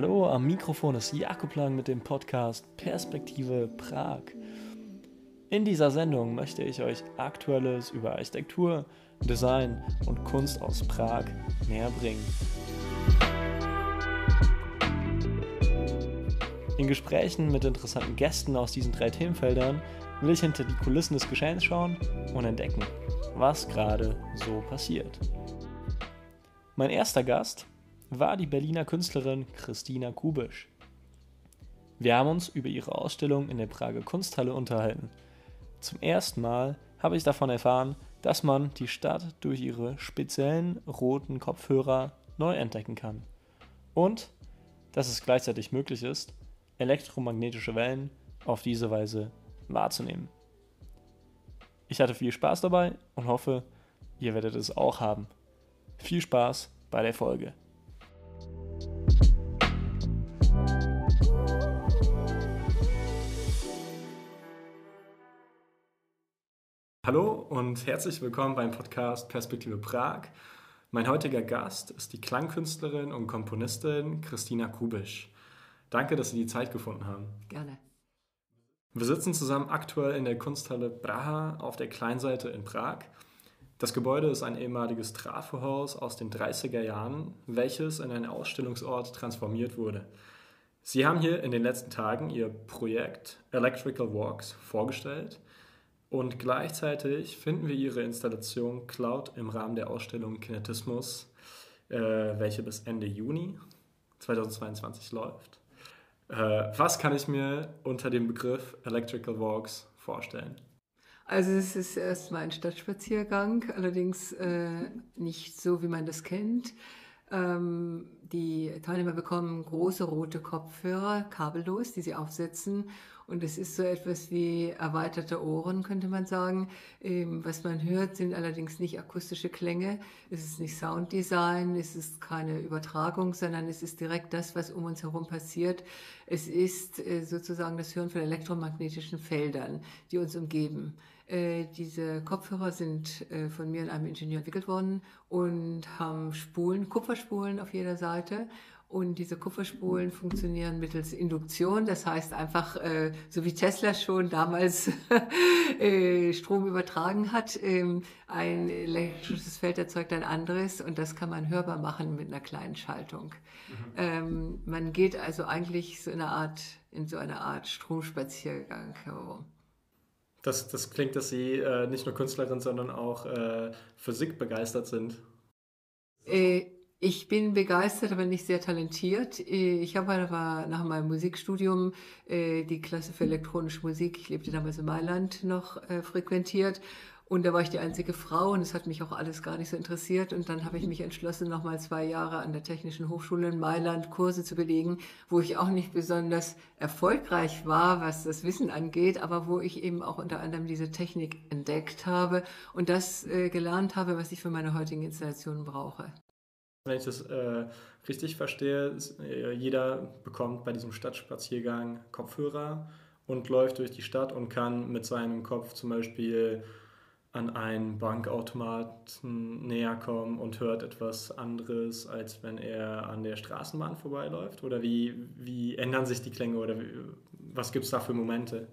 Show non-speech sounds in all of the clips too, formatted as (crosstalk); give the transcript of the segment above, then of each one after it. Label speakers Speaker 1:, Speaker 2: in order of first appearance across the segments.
Speaker 1: Hallo, am Mikrofon ist Jakob Lang mit dem Podcast Perspektive Prag. In dieser Sendung möchte ich euch Aktuelles über Architektur, Design und Kunst aus Prag näher bringen. In Gesprächen mit interessanten Gästen aus diesen drei Themenfeldern will ich hinter die Kulissen des Geschehens schauen und entdecken, was gerade so passiert. Mein erster Gast war die Berliner Künstlerin Christina Kubisch. Wir haben uns über ihre Ausstellung in der Prager Kunsthalle unterhalten. Zum ersten Mal habe ich davon erfahren, dass man die Stadt durch ihre speziellen roten Kopfhörer neu entdecken kann. Und dass es gleichzeitig möglich ist, elektromagnetische Wellen auf diese Weise wahrzunehmen. Ich hatte viel Spaß dabei und hoffe, ihr werdet es auch haben. Viel Spaß bei der Folge. Hallo und herzlich willkommen beim Podcast Perspektive Prag. Mein heutiger Gast ist die Klangkünstlerin und Komponistin Christina Kubisch. Danke, dass Sie die Zeit gefunden haben.
Speaker 2: Gerne.
Speaker 1: Wir sitzen zusammen aktuell in der Kunsthalle Braha auf der Kleinseite in Prag. Das Gebäude ist ein ehemaliges Trafohaus aus den 30er Jahren, welches in einen Ausstellungsort transformiert wurde. Sie haben hier in den letzten Tagen Ihr Projekt Electrical Walks vorgestellt und gleichzeitig finden wir ihre Installation Cloud im Rahmen der Ausstellung Kinetismus, äh, welche bis Ende Juni 2022 läuft. Äh, was kann ich mir unter dem Begriff Electrical Walks vorstellen?
Speaker 2: Also es ist erstmal ein Stadtspaziergang, allerdings äh, nicht so, wie man das kennt. Ähm, die Teilnehmer bekommen große rote Kopfhörer, kabellos, die sie aufsetzen und es ist so etwas wie erweiterte Ohren, könnte man sagen. Ähm, was man hört, sind allerdings nicht akustische Klänge. Es ist nicht Sounddesign, es ist keine Übertragung, sondern es ist direkt das, was um uns herum passiert. Es ist äh, sozusagen das Hören von elektromagnetischen Feldern, die uns umgeben. Äh, diese Kopfhörer sind äh, von mir und einem Ingenieur entwickelt worden und haben Spulen, Kupferspulen auf jeder Seite und diese Kupferspulen funktionieren mittels Induktion, das heißt einfach, äh, so wie Tesla schon damals (laughs) äh, Strom übertragen hat, ähm, ein elektrisches Feld erzeugt ein anderes und das kann man hörbar machen mit einer kleinen Schaltung. Mhm. Ähm, man geht also eigentlich so in eine Art, in so eine Art Stromspaziergang herum.
Speaker 1: Das, das klingt, dass Sie äh, nicht nur Künstlerin, sondern auch äh, Physik begeistert sind.
Speaker 2: Äh, ich bin begeistert, aber nicht sehr talentiert. Ich habe aber nach meinem Musikstudium äh, die Klasse für elektronische Musik, ich lebte damals in Mailand, noch äh, frequentiert. Und da war ich die einzige Frau und es hat mich auch alles gar nicht so interessiert. Und dann habe ich mich entschlossen, nochmal zwei Jahre an der Technischen Hochschule in Mailand Kurse zu belegen, wo ich auch nicht besonders erfolgreich war, was das Wissen angeht, aber wo ich eben auch unter anderem diese Technik entdeckt habe und das äh, gelernt habe, was ich für meine heutigen Installationen brauche.
Speaker 1: Wenn ich das äh, richtig verstehe, ist, äh, jeder bekommt bei diesem Stadtspaziergang Kopfhörer und läuft durch die Stadt und kann mit seinem Kopf zum Beispiel an einen Bankautomaten näher kommen und hört etwas anderes, als wenn er an der Straßenbahn vorbeiläuft? Oder wie, wie ändern sich die Klänge oder wie, was gibt es da für Momente?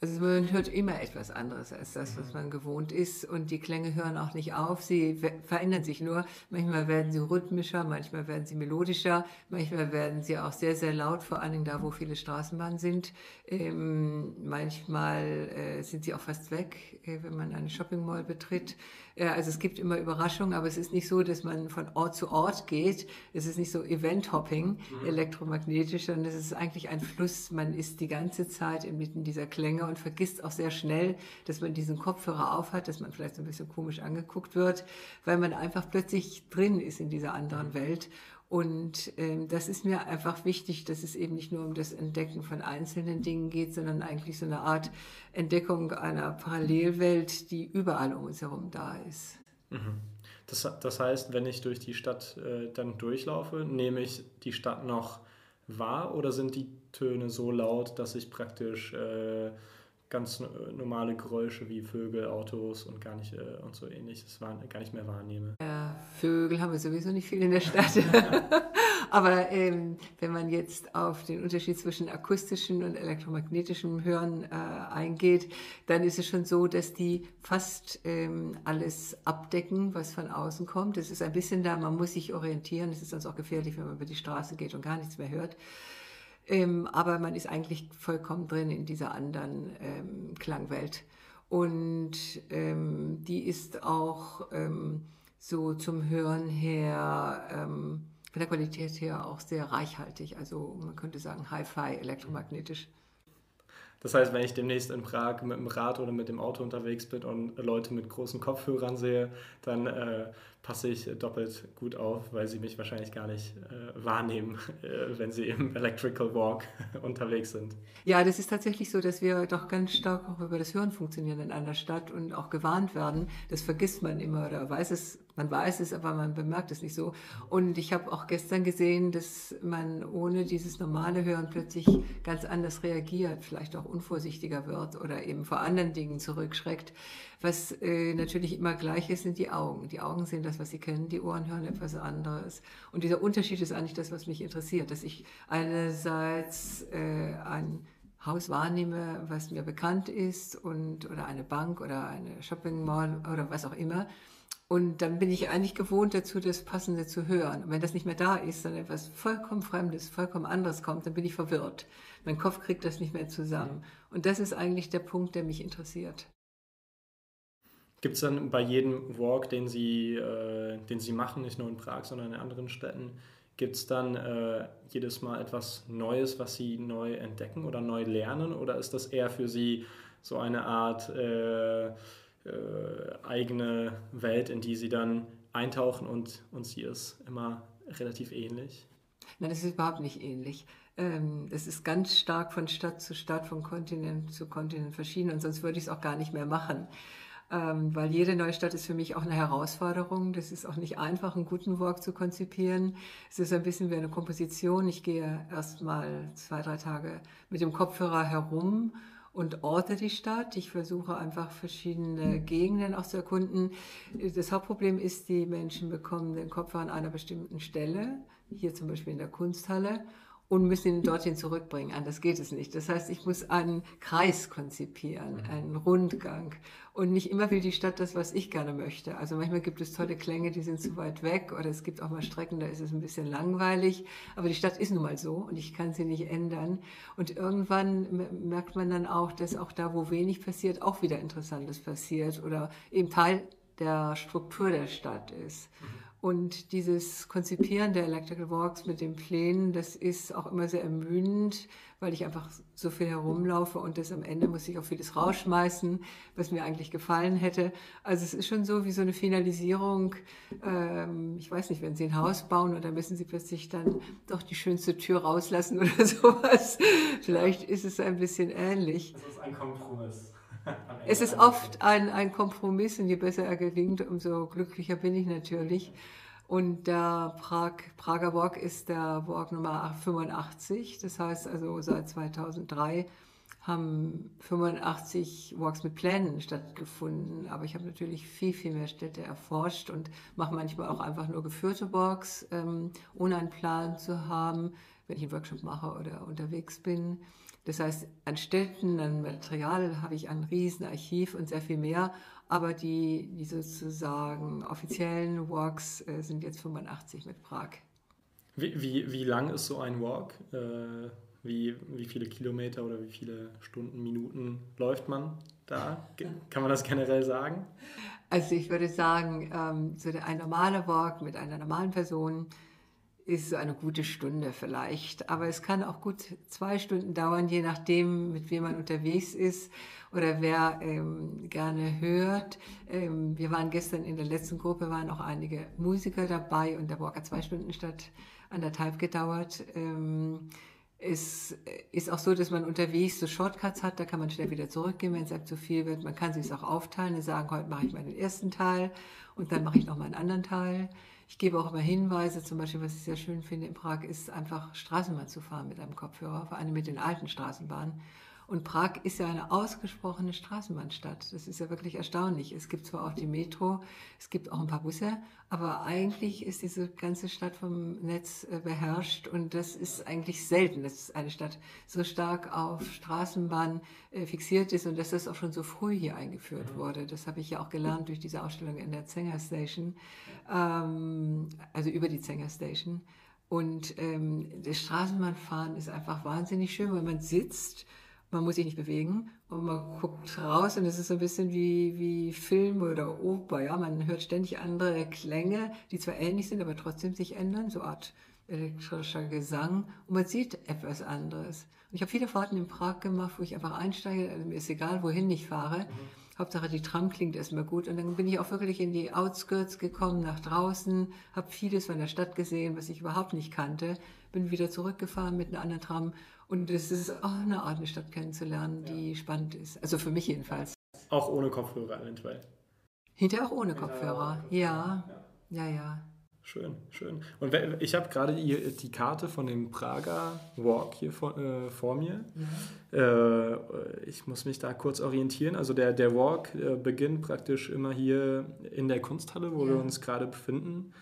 Speaker 2: Also man hört immer etwas anderes als das, was man gewohnt ist. Und die Klänge hören auch nicht auf. Sie verändern sich nur. Manchmal werden sie rhythmischer, manchmal werden sie melodischer, manchmal werden sie auch sehr, sehr laut, vor allen Dingen da, wo viele Straßenbahnen sind. Ähm, manchmal äh, sind sie auch fast weg, äh, wenn man eine Shopping Mall betritt. Äh, also es gibt immer Überraschungen, aber es ist nicht so, dass man von Ort zu Ort geht. Es ist nicht so Event-Hopping, mhm. elektromagnetisch, sondern es ist eigentlich ein Fluss. Man ist die ganze Zeit inmitten dieser Klänge und vergisst auch sehr schnell, dass man diesen Kopfhörer aufhat, dass man vielleicht so ein bisschen komisch angeguckt wird, weil man einfach plötzlich drin ist in dieser anderen Welt. Und ähm, das ist mir einfach wichtig, dass es eben nicht nur um das Entdecken von einzelnen Dingen geht, sondern eigentlich so eine Art Entdeckung einer Parallelwelt, die überall um uns herum da ist.
Speaker 1: Mhm. Das, das heißt, wenn ich durch die Stadt äh, dann durchlaufe, nehme ich die Stadt noch wahr oder sind die Töne so laut, dass ich praktisch äh, ganz normale Geräusche wie Vögel, Autos und gar nicht äh, und so ähnliches gar nicht mehr wahrnehme.
Speaker 2: Ja, Vögel haben wir sowieso nicht viel in der Stadt. (laughs) Aber ähm, wenn man jetzt auf den Unterschied zwischen akustischem und elektromagnetischem Hören äh, eingeht, dann ist es schon so, dass die fast ähm, alles abdecken, was von außen kommt. Es ist ein bisschen da, man muss sich orientieren. Es ist sonst auch gefährlich, wenn man über die Straße geht und gar nichts mehr hört. Ähm, aber man ist eigentlich vollkommen drin in dieser anderen ähm, Klangwelt. Und ähm, die ist auch ähm, so zum Hören her, ähm, von der Qualität her auch sehr reichhaltig. Also man könnte sagen Hi-Fi, elektromagnetisch.
Speaker 1: Das heißt, wenn ich demnächst in Prag mit dem Rad oder mit dem Auto unterwegs bin und Leute mit großen Kopfhörern sehe, dann äh, passe ich doppelt gut auf, weil sie mich wahrscheinlich gar nicht äh, wahrnehmen, (laughs) äh, wenn sie im Electrical Walk (laughs) unterwegs sind.
Speaker 2: Ja, das ist tatsächlich so, dass wir doch ganz stark auch über das Hören funktionieren in einer Stadt und auch gewarnt werden. Das vergisst man immer oder weiß es, man weiß es, aber man bemerkt es nicht so. Und ich habe auch gestern gesehen, dass man ohne dieses normale Hören plötzlich ganz anders reagiert, vielleicht auch unvorsichtiger wird oder eben vor anderen Dingen zurückschreckt. Was äh, natürlich immer gleich ist, sind die Augen. Die Augen sehen das, was sie kennen, die Ohren hören etwas anderes. Und dieser Unterschied ist eigentlich das, was mich interessiert, dass ich einerseits äh, ein Haus wahrnehme, was mir bekannt ist und oder eine Bank oder eine Shopping Mall oder was auch immer. Und dann bin ich eigentlich gewohnt dazu, das Passende zu hören. Und wenn das nicht mehr da ist, sondern etwas vollkommen Fremdes, vollkommen anderes kommt, dann bin ich verwirrt. Mein Kopf kriegt das nicht mehr zusammen. Und das ist eigentlich der Punkt, der mich interessiert.
Speaker 1: Gibt es dann bei jedem Walk, den Sie, äh, den Sie machen, nicht nur in Prag, sondern in anderen Städten, gibt es dann äh, jedes Mal etwas Neues, was Sie neu entdecken oder neu lernen? Oder ist das eher für Sie so eine Art äh, äh eigene Welt, in die Sie dann eintauchen und, und sie ist immer relativ ähnlich?
Speaker 2: Nein, es ist überhaupt nicht ähnlich. Ähm, es ist ganz stark von Stadt zu Stadt, von Kontinent zu Kontinent verschieden und sonst würde ich es auch gar nicht mehr machen ähm, weil jede neue Stadt ist für mich auch eine Herausforderung. Das ist auch nicht einfach, einen guten Walk zu konzipieren. Es ist ein bisschen wie eine Komposition. Ich gehe erst mal zwei, drei Tage mit dem Kopfhörer herum und orte die Stadt. Ich versuche einfach verschiedene Gegenden auch zu erkunden. Das Hauptproblem ist, die Menschen bekommen den Kopfhörer an einer bestimmten Stelle, hier zum Beispiel in der Kunsthalle, und müssen ihn dorthin zurückbringen. Anders geht es nicht. Das heißt, ich muss einen Kreis konzipieren, mhm. einen Rundgang. Und nicht immer will die Stadt das, was ich gerne möchte. Also manchmal gibt es tolle Klänge, die sind zu weit weg. Oder es gibt auch mal Strecken, da ist es ein bisschen langweilig. Aber die Stadt ist nun mal so und ich kann sie nicht ändern. Und irgendwann merkt man dann auch, dass auch da, wo wenig passiert, auch wieder Interessantes passiert. Oder eben Teil der Struktur der Stadt ist. Mhm. Und dieses Konzipieren der Electrical Walks mit den Plänen, das ist auch immer sehr ermüdend, weil ich einfach so viel herumlaufe und das am Ende muss ich auch vieles rausschmeißen, was mir eigentlich gefallen hätte. Also es ist schon so wie so eine Finalisierung. Ähm, ich weiß nicht, wenn Sie ein Haus bauen und dann müssen Sie plötzlich dann doch die schönste Tür rauslassen (laughs) oder sowas. Vielleicht ist es ein bisschen ähnlich.
Speaker 1: Das ist ein Kompromiss.
Speaker 2: Es ist oft ein, ein Kompromiss und je besser er gelingt, umso glücklicher bin ich natürlich. Und der Prag, Prager Walk ist der Walk Nummer 85. Das heißt also seit 2003 haben 85 Walks mit Plänen stattgefunden. Aber ich habe natürlich viel, viel mehr Städte erforscht und mache manchmal auch einfach nur geführte Walks, ähm, ohne einen Plan zu haben, wenn ich einen Workshop mache oder unterwegs bin. Das heißt, an Städten, an Material habe ich ein Riesenarchiv und sehr viel mehr. Aber die, die sozusagen offiziellen Walks äh, sind jetzt 85 mit Prag.
Speaker 1: Wie, wie, wie lang ist so ein Walk? Äh, wie, wie viele Kilometer oder wie viele Stunden, Minuten läuft man da? Kann man das generell sagen?
Speaker 2: Also ich würde sagen, ähm, so ein normaler Walk mit einer normalen Person ist eine gute Stunde vielleicht. Aber es kann auch gut zwei Stunden dauern, je nachdem, mit wem man unterwegs ist oder wer ähm, gerne hört. Ähm, wir waren gestern in der letzten Gruppe, waren auch einige Musiker dabei und Walk hat zwei Stunden statt anderthalb gedauert. Ähm, es ist auch so, dass man unterwegs so Shortcuts hat, da kann man schnell wieder zurückgehen, wenn es einem zu viel wird. Man kann sich auch aufteilen und sagen, heute mache ich mal den ersten Teil und dann mache ich noch mal einen anderen Teil. Ich gebe auch immer Hinweise, zum Beispiel, was ich sehr schön finde in Prag, ist einfach Straßenbahn zu fahren mit einem Kopfhörer, vor allem mit den alten Straßenbahnen. Und Prag ist ja eine ausgesprochene Straßenbahnstadt. Das ist ja wirklich erstaunlich. Es gibt zwar auch die Metro, es gibt auch ein paar Busse, aber eigentlich ist diese ganze Stadt vom Netz äh, beherrscht und das ist eigentlich selten, dass eine Stadt so stark auf Straßenbahn äh, fixiert ist und dass das auch schon so früh hier eingeführt mhm. wurde. Das habe ich ja auch gelernt durch diese Ausstellung in der Zenger Station, ähm, also über die Zenger Station. Und ähm, das Straßenbahnfahren ist einfach wahnsinnig schön, weil man sitzt man muss sich nicht bewegen und man guckt raus und es ist so ein bisschen wie, wie Film oder Oper. Ja? Man hört ständig andere Klänge, die zwar ähnlich sind, aber trotzdem sich ändern, so Art elektrischer Gesang und man sieht etwas anderes. Und ich habe viele Fahrten in Prag gemacht, wo ich einfach einsteige, also mir ist egal, wohin ich fahre. Mhm. Hauptsache die Tram klingt erstmal gut. Und dann bin ich auch wirklich in die Outskirts gekommen, nach draußen, habe vieles von der Stadt gesehen, was ich überhaupt nicht kannte, bin wieder zurückgefahren mit einer anderen Tram und es ist auch eine Art, eine Stadt kennenzulernen, die ja. spannend ist. Also für mich jedenfalls.
Speaker 1: Auch ohne Kopfhörer eventuell.
Speaker 2: Hinterher auch ohne Kopfhörer, ja. Ja, ja. ja.
Speaker 1: Schön, schön. Und ich habe gerade die, die, Karte von dem Prager Walk hier vor, äh, vor mir. Ja. Äh, ich muss mich da kurz orientieren. Also der, der Walk äh, beginnt praktisch immer hier in der Kunsthalle, wo wir uns gerade befinden.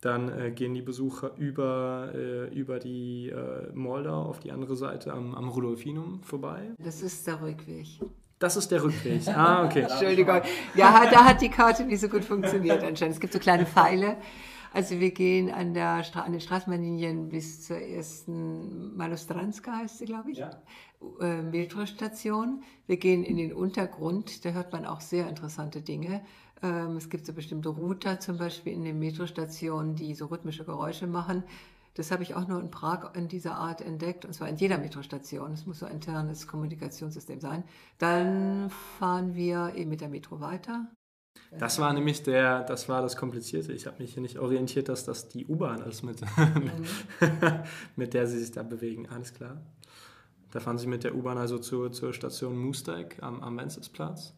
Speaker 1: Dann äh, gehen die Besucher über, äh, über die äh, Moldau auf die andere Seite am, am Rudolfinum vorbei.
Speaker 2: Das ist der Rückweg.
Speaker 1: Das ist der Rückweg. Ah, okay. (laughs)
Speaker 2: Entschuldigung. Ja, da hat die Karte nicht so gut funktioniert anscheinend. Es gibt so kleine Pfeile. Also wir gehen an, der Stra an den Straßenbahnlinien bis zur ersten Malostranska heißt sie, glaube ich, ja. äh, Metrostation. Wir gehen in den Untergrund, da hört man auch sehr interessante Dinge. Ähm, es gibt so bestimmte Router zum Beispiel in den Metrostationen, die so rhythmische Geräusche machen. Das habe ich auch nur in Prag in dieser Art entdeckt, und zwar in jeder Metrostation. Es muss so ein internes Kommunikationssystem sein. Dann fahren wir eben mit der Metro weiter.
Speaker 1: Das war nämlich der, das war das Komplizierte. Ich habe mich hier nicht orientiert, dass das die U-Bahn ist, mit, mhm. (laughs) mit der sie sich da bewegen. Alles klar. Da fahren sie mit der U-Bahn also zur, zur Station Moosdijk am, am Wenzelsplatz.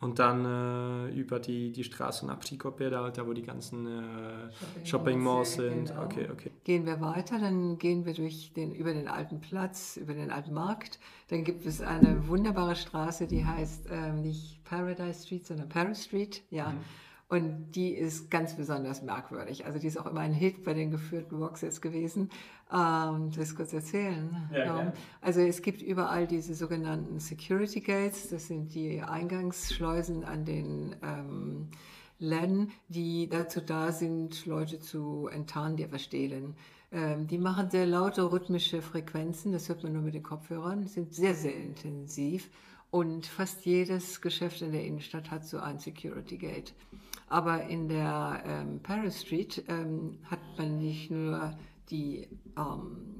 Speaker 1: Und dann äh, über die, die Straße nach Prikopje, da, da wo die ganzen äh, Shopping Malls sind. Genau. Okay, okay.
Speaker 2: Gehen wir weiter, dann gehen wir durch den, über den alten Platz, über den alten Markt. Dann gibt es eine wunderbare Straße, die heißt ähm, nicht Paradise Street, sondern Paris Street. Ja. Mhm. Und die ist ganz besonders merkwürdig. Also die ist auch immer ein Hit bei den geführten Walks jetzt gewesen. Ähm, das kurz erzählen. Ja, ähm, also es gibt überall diese sogenannten Security Gates. Das sind die Eingangsschleusen an den ähm, Läden, die dazu da sind, Leute zu enttarnen, die etwas stehlen. Ähm, die machen sehr laute rhythmische Frequenzen. Das hört man nur mit den Kopfhörern. Sind sehr, sehr intensiv. Und fast jedes Geschäft in der Innenstadt hat so ein Security Gate. Aber in der ähm, Paris Street ähm, hat man nicht nur die ähm,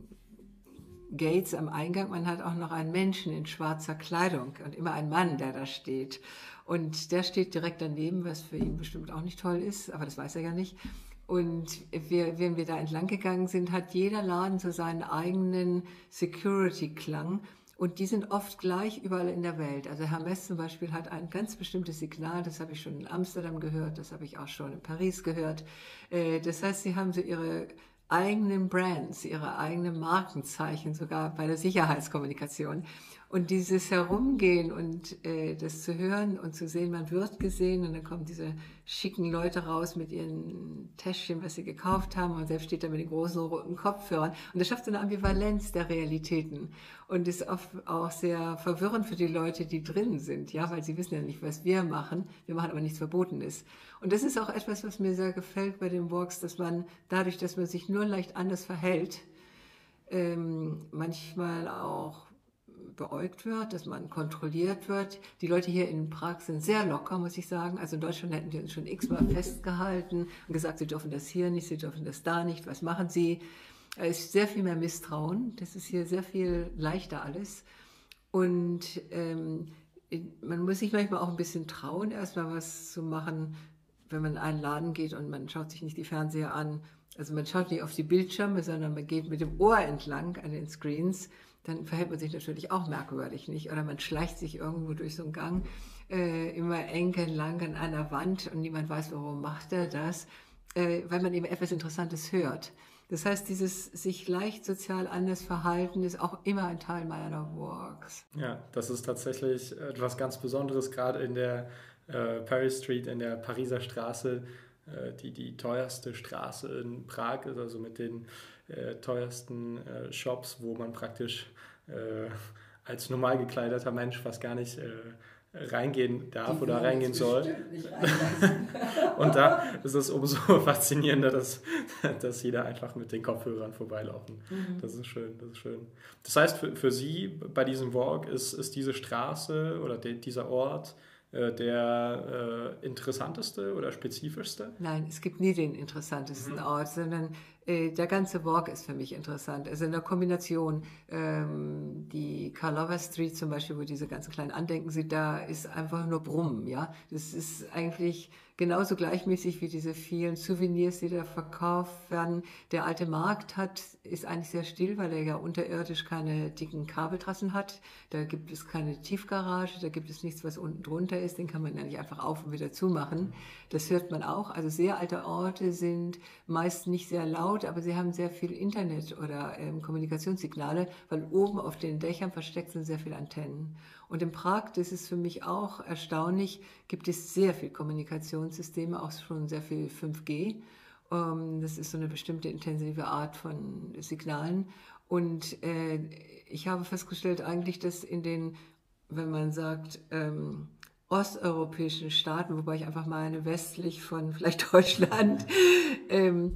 Speaker 2: Gates am Eingang, man hat auch noch einen Menschen in schwarzer Kleidung und immer einen Mann, der da steht. Und der steht direkt daneben, was für ihn bestimmt auch nicht toll ist, aber das weiß er ja nicht. Und wir, wenn wir da entlang gegangen sind, hat jeder Laden so seinen eigenen Security-Klang. Und die sind oft gleich überall in der Welt. Also Hermes zum Beispiel hat ein ganz bestimmtes Signal, das habe ich schon in Amsterdam gehört, das habe ich auch schon in Paris gehört. Äh, das heißt, sie haben so ihre eigenen Brands, ihre eigenen Markenzeichen sogar bei der Sicherheitskommunikation. Und dieses Herumgehen und äh, das zu hören und zu sehen, man wird gesehen und dann kommen diese schicken Leute raus mit ihren Täschchen, was sie gekauft haben und selbst steht da mit den großen roten Kopfhörern. Und das schafft so eine Ambivalenz der Realitäten und ist oft auch sehr verwirrend für die Leute, die drin sind, ja, weil sie wissen ja nicht, was wir machen. Wir machen aber nichts Verbotenes. Und das ist auch etwas, was mir sehr gefällt bei den Walks, dass man dadurch, dass man sich nur leicht anders verhält, ähm, manchmal auch beäugt wird, dass man kontrolliert wird. Die Leute hier in Prag sind sehr locker, muss ich sagen. Also in Deutschland hätten die uns schon x-mal festgehalten und gesagt, sie dürfen das hier nicht, sie dürfen das da nicht, was machen sie? Es ist sehr viel mehr Misstrauen. Das ist hier sehr viel leichter alles. Und ähm, man muss sich manchmal auch ein bisschen trauen, erstmal was zu machen, wenn man in einen Laden geht und man schaut sich nicht die Fernseher an. Also man schaut nicht auf die Bildschirme, sondern man geht mit dem Ohr entlang an den Screens dann verhält man sich natürlich auch merkwürdig, nicht? Oder man schleicht sich irgendwo durch so einen Gang äh, immer eng entlang an einer Wand und niemand weiß, warum macht er das, äh, weil man eben etwas Interessantes hört. Das heißt, dieses sich leicht sozial anders verhalten ist auch immer ein Teil meiner Walks.
Speaker 1: Ja, das ist tatsächlich etwas ganz Besonderes, gerade in der äh, Paris Street, in der Pariser Straße, äh, die die teuerste Straße in Prag ist, also mit den äh, teuersten äh, Shops, wo man praktisch äh, als normal gekleideter Mensch fast gar nicht äh, reingehen darf die oder reingehen soll. (laughs) und da ist es umso (laughs) faszinierender, dass, dass jeder einfach mit den Kopfhörern vorbeilaufen. Mhm. Das ist schön, das ist schön. Das heißt, für, für Sie bei diesem Walk ist, ist diese Straße oder de, dieser Ort äh, der äh, interessanteste oder spezifischste?
Speaker 2: Nein, es gibt nie den interessantesten mhm. Ort, sondern der ganze Walk ist für mich interessant. Also in der Kombination, ähm, die Karlova Street zum Beispiel, wo diese ganzen kleinen Andenken sind, da ist einfach nur Brummen, ja. Das ist eigentlich genauso gleichmäßig wie diese vielen Souvenirs, die da verkauft werden. Der alte Markt hat, ist eigentlich sehr still, weil er ja unterirdisch keine dicken Kabeltrassen hat. Da gibt es keine Tiefgarage, da gibt es nichts, was unten drunter ist. Den kann man ja nicht einfach auf und wieder zumachen. Das hört man auch. Also sehr alte Orte sind meist nicht sehr laut, aber sie haben sehr viel Internet oder ähm, Kommunikationssignale, weil oben auf den Dächern versteckt sind sehr viele Antennen. Und in Prag, das ist für mich auch erstaunlich, gibt es sehr viel Kommunikationssysteme, auch schon sehr viel 5G. Ähm, das ist so eine bestimmte intensive Art von Signalen. Und äh, ich habe festgestellt eigentlich, dass in den, wenn man sagt, ähm, osteuropäischen Staaten, wobei ich einfach meine westlich von vielleicht (laughs) Deutschland, ähm,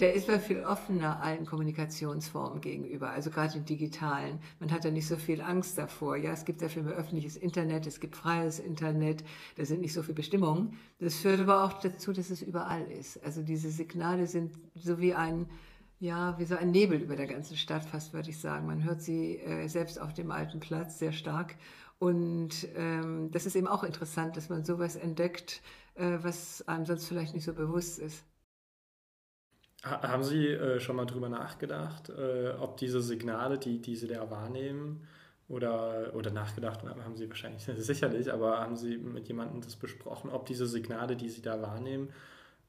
Speaker 2: der ist ja viel offener allen Kommunikationsformen gegenüber, also gerade den digitalen. Man hat ja nicht so viel Angst davor. Ja, es gibt viel mehr öffentliches Internet, es gibt freies Internet, da sind nicht so viele Bestimmungen. Das führt aber auch dazu, dass es überall ist. Also diese Signale sind so wie ein, ja, wie so ein Nebel über der ganzen Stadt, fast würde ich sagen. Man hört sie äh, selbst auf dem alten Platz sehr stark. Und ähm, das ist eben auch interessant, dass man sowas entdeckt, äh, was einem sonst vielleicht nicht so bewusst ist.
Speaker 1: Haben Sie äh, schon mal drüber nachgedacht, äh, ob diese Signale, die, die Sie da wahrnehmen, oder, oder nachgedacht haben Sie wahrscheinlich (laughs) sicherlich, aber haben Sie mit jemandem das besprochen, ob diese Signale, die Sie da wahrnehmen,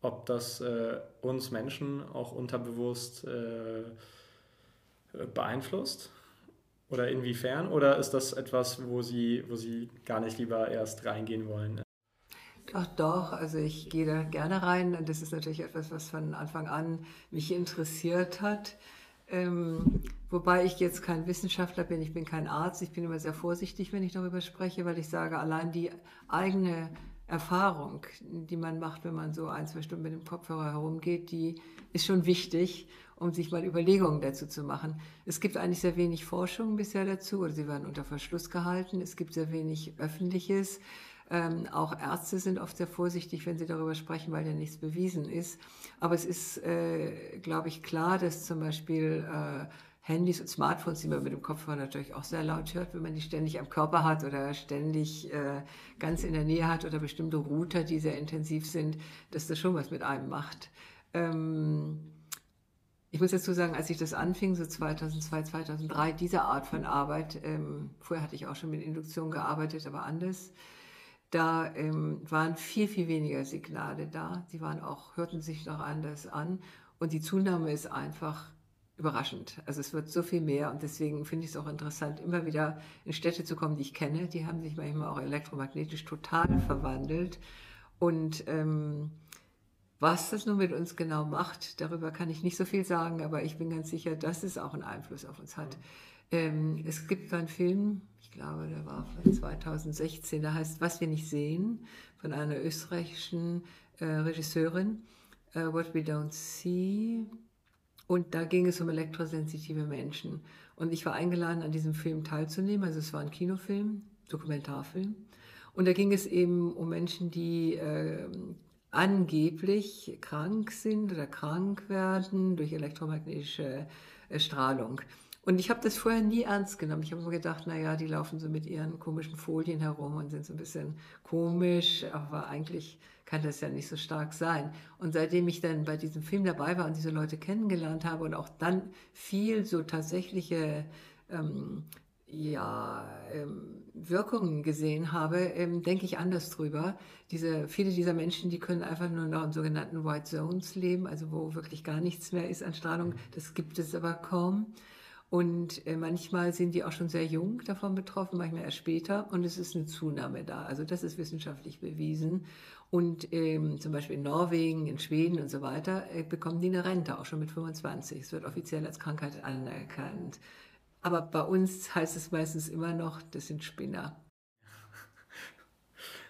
Speaker 1: ob das äh, uns Menschen auch unterbewusst äh, beeinflusst? Oder inwiefern? Oder ist das etwas, wo Sie, wo Sie gar nicht lieber erst reingehen wollen?
Speaker 2: Ach doch, also ich gehe da gerne rein das ist natürlich etwas, was von Anfang an mich interessiert hat. Ähm, wobei ich jetzt kein Wissenschaftler bin, ich bin kein Arzt, ich bin immer sehr vorsichtig, wenn ich darüber spreche, weil ich sage, allein die eigene Erfahrung, die man macht, wenn man so ein, zwei Stunden mit dem Kopfhörer herumgeht, die ist schon wichtig, um sich mal Überlegungen dazu zu machen. Es gibt eigentlich sehr wenig Forschung bisher dazu, oder sie werden unter Verschluss gehalten. Es gibt sehr wenig Öffentliches. Ähm, auch Ärzte sind oft sehr vorsichtig, wenn sie darüber sprechen, weil ja nichts bewiesen ist. Aber es ist, äh, glaube ich, klar, dass zum Beispiel äh, Handys und Smartphones, die man mit dem Kopfhörer natürlich auch sehr laut hört, wenn man die ständig am Körper hat oder ständig äh, ganz in der Nähe hat oder bestimmte Router, die sehr intensiv sind, dass das schon was mit einem macht. Ähm, ich muss dazu sagen, als ich das anfing, so 2002, 2003, diese Art von Arbeit, ähm, vorher hatte ich auch schon mit Induktion gearbeitet, aber anders, da ähm, waren viel, viel weniger Signale da. Sie waren auch, hörten sich noch anders an. Und die Zunahme ist einfach überraschend. Also es wird so viel mehr und deswegen finde ich es auch interessant, immer wieder in Städte zu kommen, die ich kenne. Die haben sich manchmal auch elektromagnetisch total verwandelt. Und ähm, was das nun mit uns genau macht, darüber kann ich nicht so viel sagen, aber ich bin ganz sicher, dass es auch einen Einfluss auf uns hat. Ähm, es gibt einen Film, ich glaube, der war von 2016, der heißt Was wir nicht sehen, von einer österreichischen äh, Regisseurin, äh, What We Don't See. Und da ging es um elektrosensitive Menschen. Und ich war eingeladen, an diesem Film teilzunehmen. Also es war ein Kinofilm, Dokumentarfilm. Und da ging es eben um Menschen, die äh, angeblich krank sind oder krank werden durch elektromagnetische äh, Strahlung. Und ich habe das vorher nie ernst genommen. Ich habe so gedacht, naja, die laufen so mit ihren komischen Folien herum und sind so ein bisschen komisch, aber eigentlich kann das ja nicht so stark sein. Und seitdem ich dann bei diesem Film dabei war und diese Leute kennengelernt habe und auch dann viel so tatsächliche ähm, ja, ähm, Wirkungen gesehen habe, ähm, denke ich anders drüber. Diese, viele dieser Menschen, die können einfach nur noch in sogenannten White Zones leben, also wo wirklich gar nichts mehr ist an Strahlung. Das gibt es aber kaum. Und äh, manchmal sind die auch schon sehr jung davon betroffen, manchmal erst später. Und es ist eine Zunahme da. Also das ist wissenschaftlich bewiesen. Und ähm, zum Beispiel in Norwegen, in Schweden und so weiter äh, bekommen die eine Rente, auch schon mit 25. Es wird offiziell als Krankheit anerkannt. Aber bei uns heißt es meistens immer noch, das sind Spinner.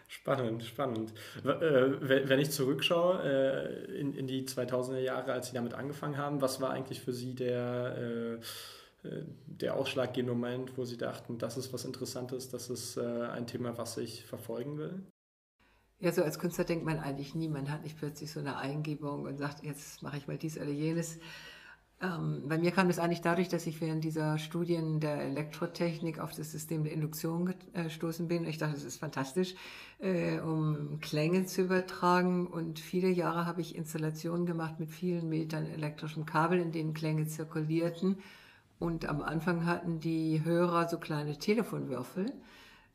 Speaker 1: Spannend, spannend. Äh, wenn ich zurückschaue äh, in die 2000er Jahre, als Sie damit angefangen haben, was war eigentlich für Sie der, der ausschlaggebende Moment, wo Sie dachten, das ist was Interessantes, das ist ein Thema, was ich verfolgen will?
Speaker 2: Ja, so als Künstler denkt man eigentlich nie, man hat nicht plötzlich so eine Eingebung und sagt, jetzt mache ich mal dies oder jenes. Ähm, bei mir kam das eigentlich dadurch, dass ich während dieser Studien der Elektrotechnik auf das System der Induktion gestoßen bin. Ich dachte, das ist fantastisch, äh, um Klänge zu übertragen. Und viele Jahre habe ich Installationen gemacht mit vielen Metern elektrischem Kabel, in denen Klänge zirkulierten. Und am Anfang hatten die Hörer so kleine Telefonwürfel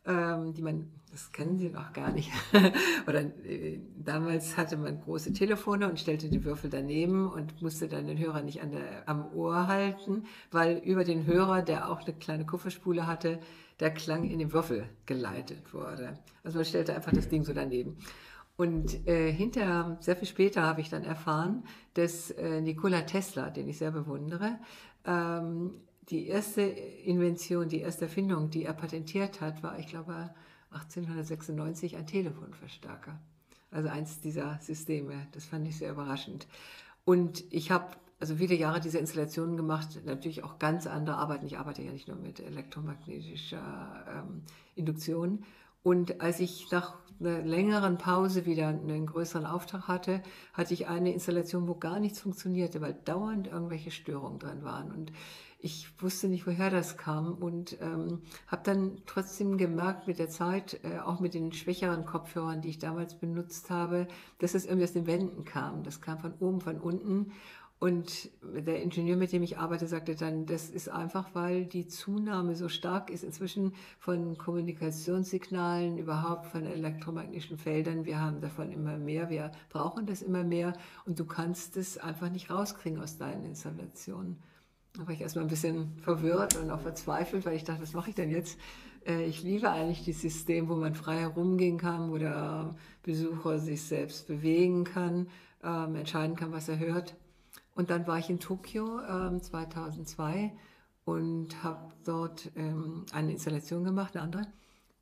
Speaker 2: ähm, die man, das kennen Sie noch gar nicht. (laughs) Oder äh, damals hatte man große Telefone und stellte die Würfel daneben und musste dann den Hörer nicht an der, am Ohr halten, weil über den Hörer, der auch eine kleine Kupferspule hatte, der Klang in den Würfel geleitet wurde. Also man stellte einfach das Ding so daneben. Und äh, hinterher, sehr viel später, habe ich dann erfahren, dass äh, Nikola Tesla, den ich sehr bewundere, ähm, die erste Invention, die erste Erfindung, die er patentiert hat, war, ich glaube, 1896 ein Telefonverstärker. Also eins dieser Systeme. Das fand ich sehr überraschend. Und ich habe also viele Jahre diese Installationen gemacht, natürlich auch ganz andere Arbeiten. Ich arbeite ja nicht nur mit elektromagnetischer ähm, Induktion. Und als ich nach einer längeren Pause wieder einen größeren Auftrag hatte, hatte ich eine Installation, wo gar nichts funktionierte, weil dauernd irgendwelche Störungen drin waren. Und ich wusste nicht, woher das kam und ähm, habe dann trotzdem gemerkt mit der Zeit, äh, auch mit den schwächeren Kopfhörern, die ich damals benutzt habe, dass es irgendwie aus den Wänden kam. Das kam von oben, von unten. Und der Ingenieur, mit dem ich arbeite, sagte dann, das ist einfach, weil die Zunahme so stark ist inzwischen von Kommunikationssignalen, überhaupt von elektromagnetischen Feldern. Wir haben davon immer mehr, wir brauchen das immer mehr und du kannst es einfach nicht rauskriegen aus deinen Installationen. Da war ich erstmal ein bisschen verwirrt und auch verzweifelt, weil ich dachte, was mache ich denn jetzt? Äh, ich liebe eigentlich dieses System, wo man frei herumgehen kann, wo der Besucher sich selbst bewegen kann, ähm, entscheiden kann, was er hört. Und dann war ich in Tokio 2002 ähm, und habe dort ähm, eine Installation gemacht, eine andere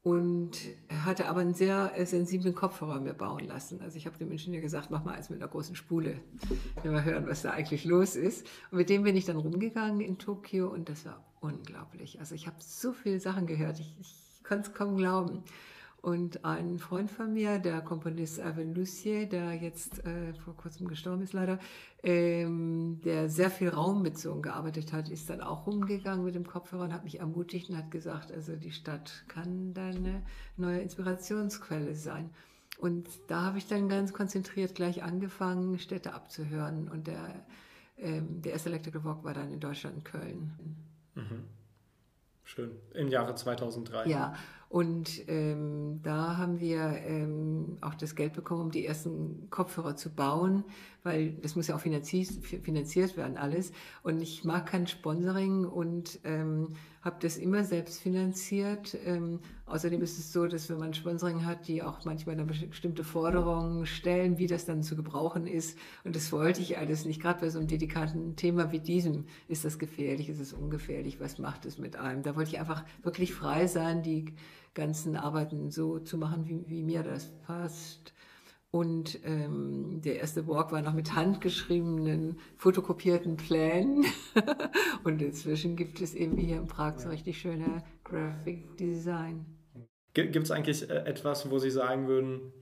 Speaker 2: und hatte aber einen sehr äh, sensiblen Kopfhörer mir bauen lassen. Also ich habe dem Ingenieur gesagt, mach mal eins mit einer großen Spule, wir mal hören, was da eigentlich los ist. Und mit dem bin ich dann rumgegangen in Tokio und das war unglaublich. Also ich habe so viele Sachen gehört, ich, ich konnte es kaum glauben. Und ein Freund von mir, der Komponist Alvin Lucier, der jetzt äh, vor kurzem gestorben ist leider, ähm, der sehr viel Raum mit gearbeitet hat, ist dann auch rumgegangen mit dem Kopfhörer und hat mich ermutigt und hat gesagt, also die Stadt kann deine neue Inspirationsquelle sein. Und da habe ich dann ganz konzentriert gleich angefangen, Städte abzuhören. Und der, ähm, der erste Electrical Walk war dann in Deutschland, in Köln.
Speaker 1: Mhm. Schön. Im Jahre 2003.
Speaker 2: Ja, und ähm, da haben wir ähm, auch das Geld bekommen, um die ersten Kopfhörer zu bauen, weil das muss ja auch finanziert, finanziert werden alles. Und ich mag kein Sponsoring und ähm, habe das immer selbst finanziert. Ähm, außerdem ist es so, dass wenn man Sponsoring hat, die auch manchmal dann bestimmte Forderungen stellen, wie das dann zu gebrauchen ist. Und das wollte ich alles nicht. Gerade bei so einem dedikaten Thema wie diesem ist das gefährlich, ist es ungefährlich, was macht es mit einem. Da wollte ich einfach wirklich frei sein, die ganzen Arbeiten so zu machen, wie, wie mir das passt. Und ähm, der erste Walk war noch mit handgeschriebenen, fotokopierten Plänen. (laughs) und inzwischen gibt es eben hier in Prag so richtig schöne Graphic Design.
Speaker 1: Gibt es eigentlich äh, etwas, wo Sie sagen würden,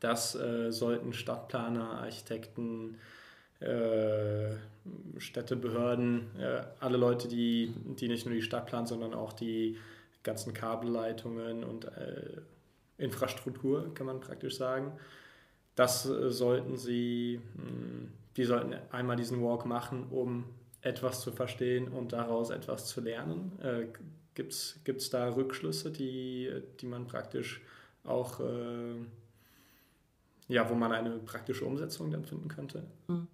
Speaker 1: das äh, sollten Stadtplaner, Architekten, äh, Städtebehörden, äh, alle Leute, die, die nicht nur die Stadt planen, sondern auch die ganzen Kabelleitungen und äh, Infrastruktur, kann man praktisch sagen. Das äh, sollten sie, mh, hm, die sollten einmal diesen Walk machen, um etwas zu verstehen und daraus etwas zu lernen. Äh, Gibt es da Rückschlüsse, die, die man praktisch auch, äh, ja, wo man eine praktische Umsetzung dann finden könnte?
Speaker 2: Mhm.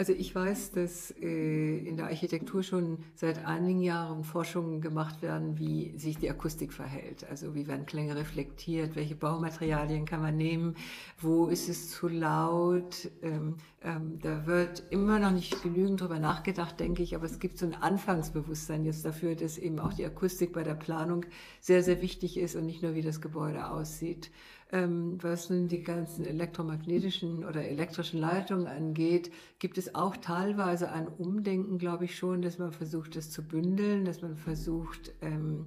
Speaker 2: Also ich weiß, dass äh, in der Architektur schon seit einigen Jahren Forschungen gemacht werden, wie sich die Akustik verhält. Also wie werden Klänge reflektiert, welche Baumaterialien kann man nehmen, wo ist es zu laut. Ähm, ähm, da wird immer noch nicht genügend drüber nachgedacht, denke ich, aber es gibt so ein Anfangsbewusstsein jetzt dafür, dass eben auch die Akustik bei der Planung sehr, sehr wichtig ist und nicht nur, wie das Gebäude aussieht. Ähm, was nun die ganzen elektromagnetischen oder elektrischen Leitungen angeht, gibt es auch teilweise ein Umdenken, glaube ich schon, dass man versucht, das zu bündeln, dass man versucht, ähm,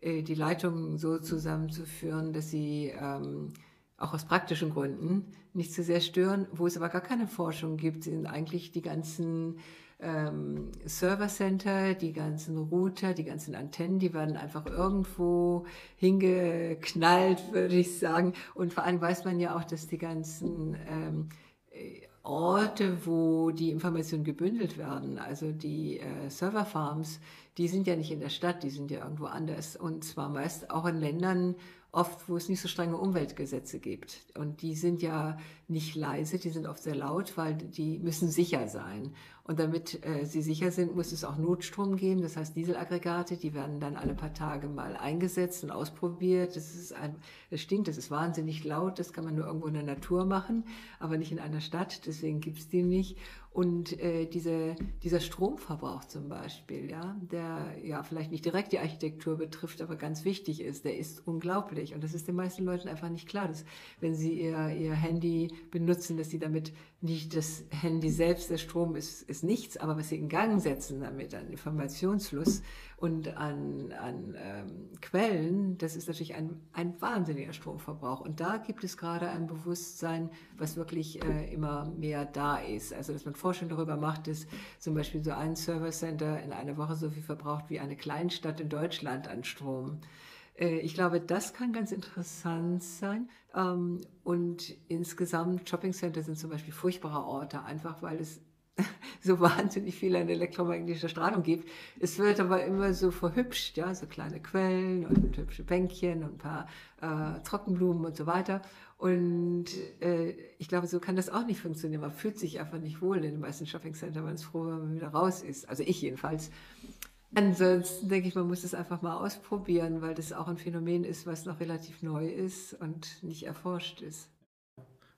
Speaker 2: äh, die Leitungen so zusammenzuführen, dass sie ähm, auch aus praktischen Gründen nicht zu sehr stören. Wo es aber gar keine Forschung gibt, sind eigentlich die ganzen ähm, Server Center, die ganzen Router, die ganzen Antennen, die werden einfach irgendwo hingeknallt, würde ich sagen. Und vor allem weiß man ja auch, dass die ganzen ähm, Orte, wo die Informationen gebündelt werden, also die äh, Serverfarms, die sind ja nicht in der Stadt, die sind ja irgendwo anders. Und zwar meist auch in Ländern, oft, wo es nicht so strenge Umweltgesetze gibt. Und die sind ja nicht leise, die sind oft sehr laut, weil die müssen sicher sein. Und damit äh, sie sicher sind, muss es auch Notstrom geben. Das heißt, Dieselaggregate, die werden dann alle paar Tage mal eingesetzt und ausprobiert. Das ist ein, das stinkt, das ist wahnsinnig laut. Das kann man nur irgendwo in der Natur machen, aber nicht in einer Stadt. Deswegen gibt es die nicht. Und äh, diese, dieser Stromverbrauch zum Beispiel, ja, der ja vielleicht nicht direkt die Architektur betrifft, aber ganz wichtig ist, der ist unglaublich. Und das ist den meisten Leuten einfach nicht klar, dass wenn sie ihr, ihr Handy benutzen, dass sie damit nicht das Handy selbst, der Strom ist, ist nichts, aber was sie in Gang setzen damit an Informationsfluss und an, an ähm, Quellen, das ist natürlich ein, ein wahnsinniger Stromverbrauch. Und da gibt es gerade ein Bewusstsein, was wirklich äh, immer mehr da ist. Also, dass man Forschung darüber macht, dass zum Beispiel so ein Server-Center in einer Woche so viel verbraucht wie eine Kleinstadt in Deutschland an Strom. Äh, ich glaube, das kann ganz interessant sein. Ähm, und insgesamt Shoppingcenter sind zum Beispiel furchtbare Orte, einfach weil es (laughs) so wahnsinnig viel an elektromagnetischer Strahlung gibt. Es wird aber immer so verhübscht, ja, so kleine Quellen und hübsche Bänkchen und ein paar äh, Trockenblumen und so weiter. Und äh, ich glaube, so kann das auch nicht funktionieren. Man fühlt sich einfach nicht wohl in den meisten Shoppingcenter, man ist froh, wenn man wieder raus ist. Also ich jedenfalls. Ansonsten denke ich, man muss es einfach mal ausprobieren, weil das auch ein Phänomen ist, was noch relativ neu ist und nicht erforscht ist.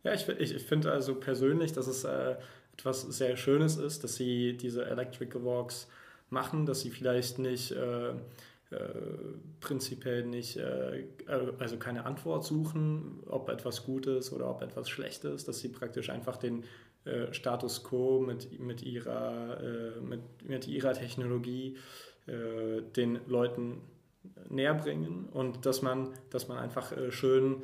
Speaker 1: Ja, ich, ich, ich finde also persönlich, dass es äh, etwas sehr Schönes ist, dass sie diese Electrical Walks machen, dass sie vielleicht nicht äh, äh, prinzipiell nicht, äh, also keine Antwort suchen, ob etwas gut ist oder ob etwas schlecht ist, dass sie praktisch einfach den äh, Status quo mit, mit, ihrer, äh, mit, mit ihrer Technologie äh, den Leuten näher bringen und dass man, dass man einfach schön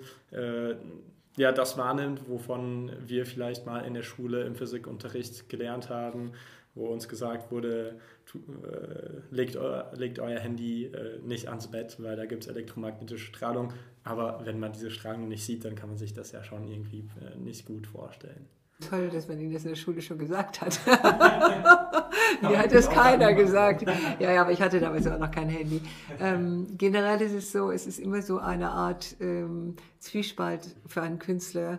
Speaker 1: ja, das wahrnimmt, wovon wir vielleicht mal in der Schule im Physikunterricht gelernt haben, wo uns gesagt wurde, tu, äh, legt, euer, legt, euer, Handy äh, nicht ans Bett, weil da gibt es elektromagnetische Strahlung. Aber wenn man diese Strahlung nicht sieht, dann kann man sich das ja schon irgendwie äh, nicht gut vorstellen.
Speaker 2: Toll, dass man Ihnen das in der Schule schon gesagt hat. (laughs) (laughs) Mir hat das keiner gesagt. (laughs) Ja, ja, aber ich hatte damals auch noch kein Handy. Ähm, generell ist es so, es ist immer so eine Art ähm, Zwiespalt für einen Künstler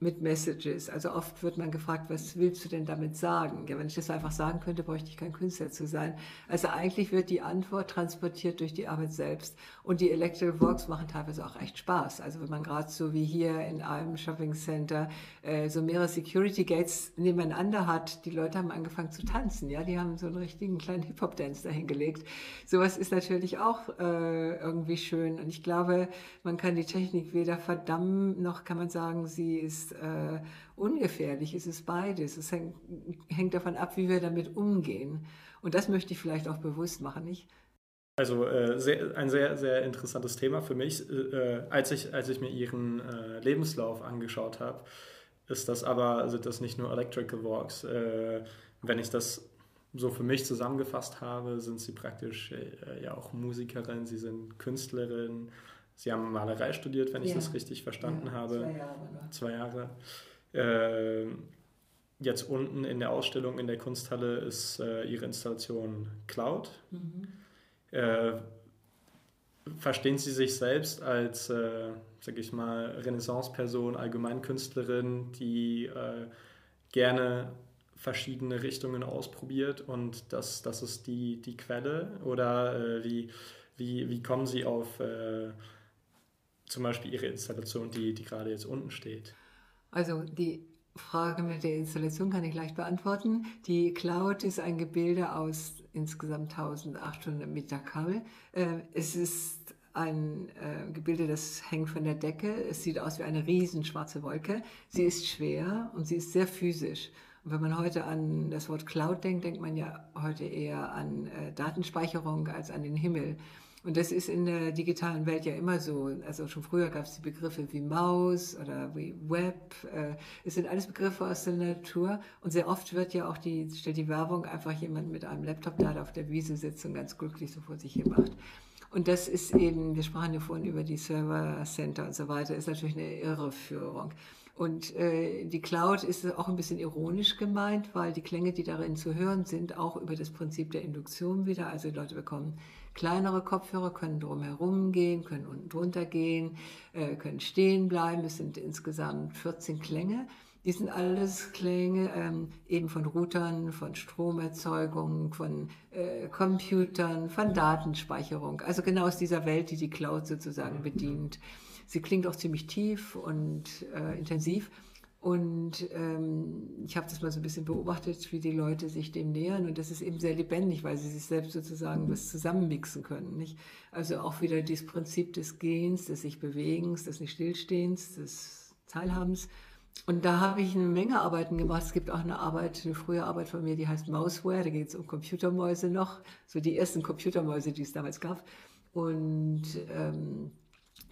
Speaker 2: mit Messages. Also oft wird man gefragt, was willst du denn damit sagen? Ja, wenn ich das einfach sagen könnte, bräuchte ich kein Künstler zu sein. Also eigentlich wird die Antwort transportiert durch die Arbeit selbst. Und die Electrical Walks machen teilweise auch echt Spaß. Also wenn man gerade so wie hier in einem Shopping Center äh, so mehrere Security Gates nebeneinander hat, die Leute haben angefangen zu tanzen. Ja, die haben so einen richtigen kleinen Hip-Hop-Dance dahingelegt. Sowas ist natürlich auch äh, irgendwie schön. Und ich glaube, man kann die Technik weder verdammen, noch kann man sagen, sie ist ist äh, ungefährlich, es ist beides. Es hängt, hängt davon ab, wie wir damit umgehen. Und das möchte ich vielleicht auch bewusst machen, nicht?
Speaker 1: Also äh, sehr, ein sehr, sehr interessantes Thema für mich. Äh, als, ich, als ich mir Ihren äh, Lebenslauf angeschaut habe, ist das aber, sind das nicht nur Electrical Walks. Äh, wenn ich das so für mich zusammengefasst habe, sind Sie praktisch äh, ja auch Musikerin, Sie sind Künstlerin, Sie haben Malerei studiert, wenn ich das richtig verstanden ja, habe. Zwei Jahre. Zwei Jahre. Äh, jetzt unten in der Ausstellung in der Kunsthalle ist äh, Ihre Installation Cloud. Mhm. Äh, verstehen Sie sich selbst als, äh, sag ich mal, Renaissance-Person, Allgemeinkünstlerin, die äh, gerne verschiedene Richtungen ausprobiert und das, das ist die, die Quelle? Oder äh, wie, wie, wie kommen Sie auf äh, zum Beispiel Ihre Installation, die, die gerade jetzt unten steht?
Speaker 2: Also die Frage mit der Installation kann ich leicht beantworten. Die Cloud ist ein Gebilde aus insgesamt 1800 Meter Kabel. Äh, es ist ein äh, Gebilde, das hängt von der Decke. Es sieht aus wie eine riesen schwarze Wolke. Sie ist schwer und sie ist sehr physisch. Und wenn man heute an das Wort Cloud denkt, denkt man ja heute eher an äh, Datenspeicherung als an den Himmel. Und das ist in der digitalen Welt ja immer so. Also schon früher gab es die Begriffe wie Maus oder wie Web. Äh, es sind alles Begriffe aus der Natur. Und sehr oft wird ja auch die, stellt die Werbung einfach jemand mit einem Laptop da auf der Wiese sitzt und ganz glücklich so vor sich hin macht. Und das ist eben, wir sprachen ja vorhin über die Server Center und so weiter, ist natürlich eine Irreführung. Und äh, die Cloud ist auch ein bisschen ironisch gemeint, weil die Klänge, die darin zu hören sind, auch über das Prinzip der Induktion wieder, also die Leute bekommen kleinere Kopfhörer, können drumherum gehen, können unten drunter gehen, äh, können stehen bleiben. Es sind insgesamt 14 Klänge. Die sind alles Klänge ähm, eben von Routern, von Stromerzeugung, von äh, Computern, von Datenspeicherung. Also genau aus dieser Welt, die die Cloud sozusagen bedient. Sie klingt auch ziemlich tief und äh, intensiv. Und ähm, ich habe das mal so ein bisschen beobachtet, wie die Leute sich dem nähern. Und das ist eben sehr lebendig, weil sie sich selbst sozusagen was zusammenmixen können. Nicht? Also auch wieder dieses Prinzip des Gehens, des sich Bewegens, des nicht Stillstehens, des Teilhabens. Und da habe ich eine Menge Arbeiten gemacht. Es gibt auch eine Arbeit, eine frühe Arbeit von mir, die heißt Mouseware. Da geht es um Computermäuse noch, so die ersten Computermäuse, die es damals gab. Und ähm,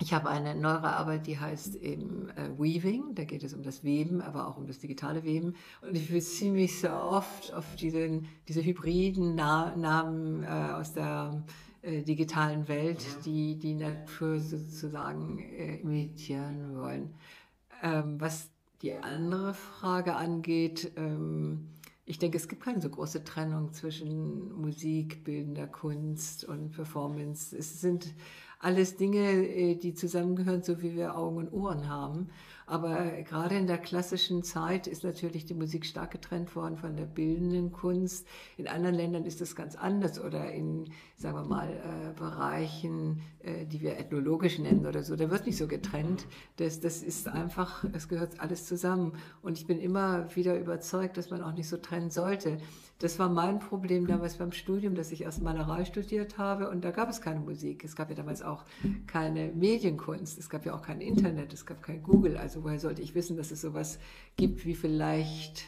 Speaker 2: ich habe eine neuere Arbeit, die heißt eben äh, Weaving. Da geht es um das Weben, aber auch um das digitale Weben. Und ich beziehe mich sehr oft auf diesen, diese hybriden Na Namen äh, aus der äh, digitalen Welt, die die Natur sozusagen äh, imitieren wollen. Ähm, was die andere Frage angeht, ähm, ich denke, es gibt keine so große Trennung zwischen Musik, bildender Kunst und Performance. Es sind alles Dinge, äh, die zusammengehören, so wie wir Augen und Ohren haben. Aber gerade in der klassischen Zeit ist natürlich die Musik stark getrennt worden von der bildenden Kunst. In anderen Ländern ist das ganz anders oder in, sagen wir mal, äh, Bereichen, äh, die wir ethnologisch nennen oder so, da wird nicht so getrennt. Das, das ist einfach, es gehört alles zusammen. Und ich bin immer wieder überzeugt, dass man auch nicht so trennen sollte. Das war mein Problem damals beim Studium, dass ich erst Malerei studiert habe und da gab es keine Musik. Es gab ja damals auch keine Medienkunst. Es gab ja auch kein Internet. Es gab kein Google. Also woher sollte ich wissen, dass es sowas gibt wie vielleicht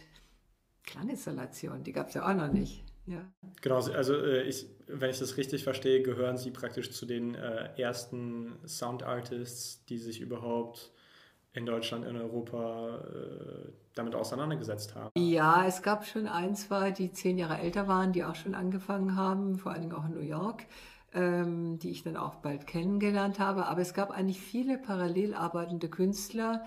Speaker 2: Klanginstallation? Die gab es ja auch noch nicht. Ja.
Speaker 1: Genau, also äh, ich, wenn ich das richtig verstehe, gehören Sie praktisch zu den äh, ersten Sound Artists, die sich überhaupt in Deutschland, in Europa äh, damit auseinandergesetzt haben.
Speaker 2: Ja, es gab schon ein, zwei, die zehn Jahre älter waren, die auch schon angefangen haben, vor allen Dingen auch in New York, ähm, die ich dann auch bald kennengelernt habe. Aber es gab eigentlich viele parallel arbeitende Künstler,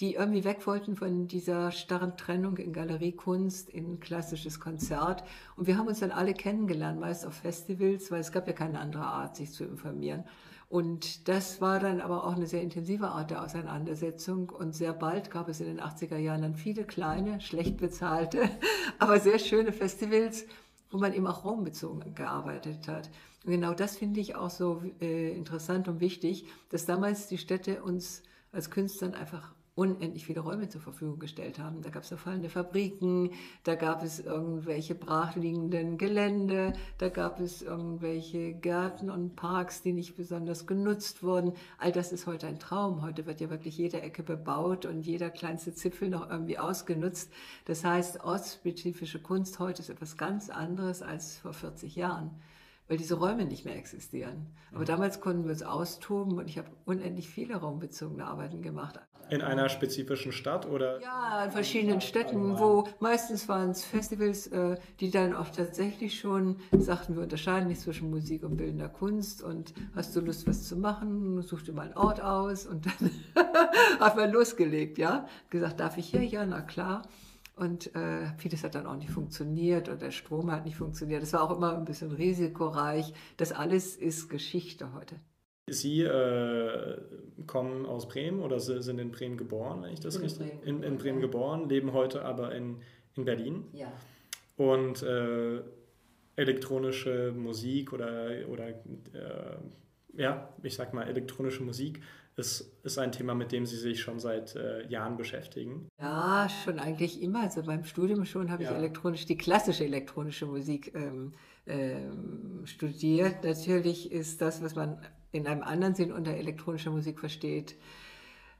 Speaker 2: die irgendwie weg wollten von dieser starren Trennung in Galeriekunst, in klassisches Konzert. Und wir haben uns dann alle kennengelernt, meist auf Festivals, weil es gab ja keine andere Art, sich zu informieren. Und das war dann aber auch eine sehr intensive Art der Auseinandersetzung. Und sehr bald gab es in den 80er Jahren dann viele kleine, schlecht bezahlte, (laughs) aber sehr schöne Festivals, wo man eben auch raumbezogen gearbeitet hat. Und genau das finde ich auch so äh, interessant und wichtig, dass damals die Städte uns als Künstlern einfach unendlich viele Räume zur Verfügung gestellt haben. Da gab es verfallene Fabriken, da gab es irgendwelche brachliegenden Gelände, da gab es irgendwelche Gärten und Parks, die nicht besonders genutzt wurden. All das ist heute ein Traum. Heute wird ja wirklich jede Ecke bebaut und jeder kleinste Zipfel noch irgendwie ausgenutzt. Das heißt, ortsspezifische Kunst heute ist etwas ganz anderes als vor 40 Jahren weil diese Räume nicht mehr existieren. Aber mhm. damals konnten wir uns austoben und ich habe unendlich viele raumbezogene Arbeiten gemacht.
Speaker 1: In einer spezifischen Stadt oder?
Speaker 2: Ja, in verschiedenen Städten, wo meistens waren es Festivals, äh, die dann auch tatsächlich schon sagten, wir unterscheiden nicht zwischen Musik und bildender Kunst und hast du Lust, was zu machen, such dir mal einen Ort aus und dann (laughs) hat man losgelegt, ja. Gesagt, darf ich hier? Ja, na klar. Und äh, vieles hat dann auch nicht funktioniert und der Strom hat nicht funktioniert. Das war auch immer ein bisschen risikoreich. Das alles ist Geschichte heute.
Speaker 1: Sie äh, kommen aus Bremen oder sind in Bremen geboren, wenn ich das richtig. In Bremen, in, in Bremen geboren, leben heute aber in, in Berlin.
Speaker 2: Ja.
Speaker 1: Und äh, elektronische Musik oder, oder äh, ja, ich sag mal, elektronische Musik ist, ist ein Thema, mit dem Sie sich schon seit äh, Jahren beschäftigen.
Speaker 2: Ja, schon eigentlich immer. Also beim Studium schon habe ich elektronisch, die klassische elektronische Musik ähm, ähm, studiert. Natürlich ist das, was man in einem anderen Sinn unter elektronischer Musik versteht,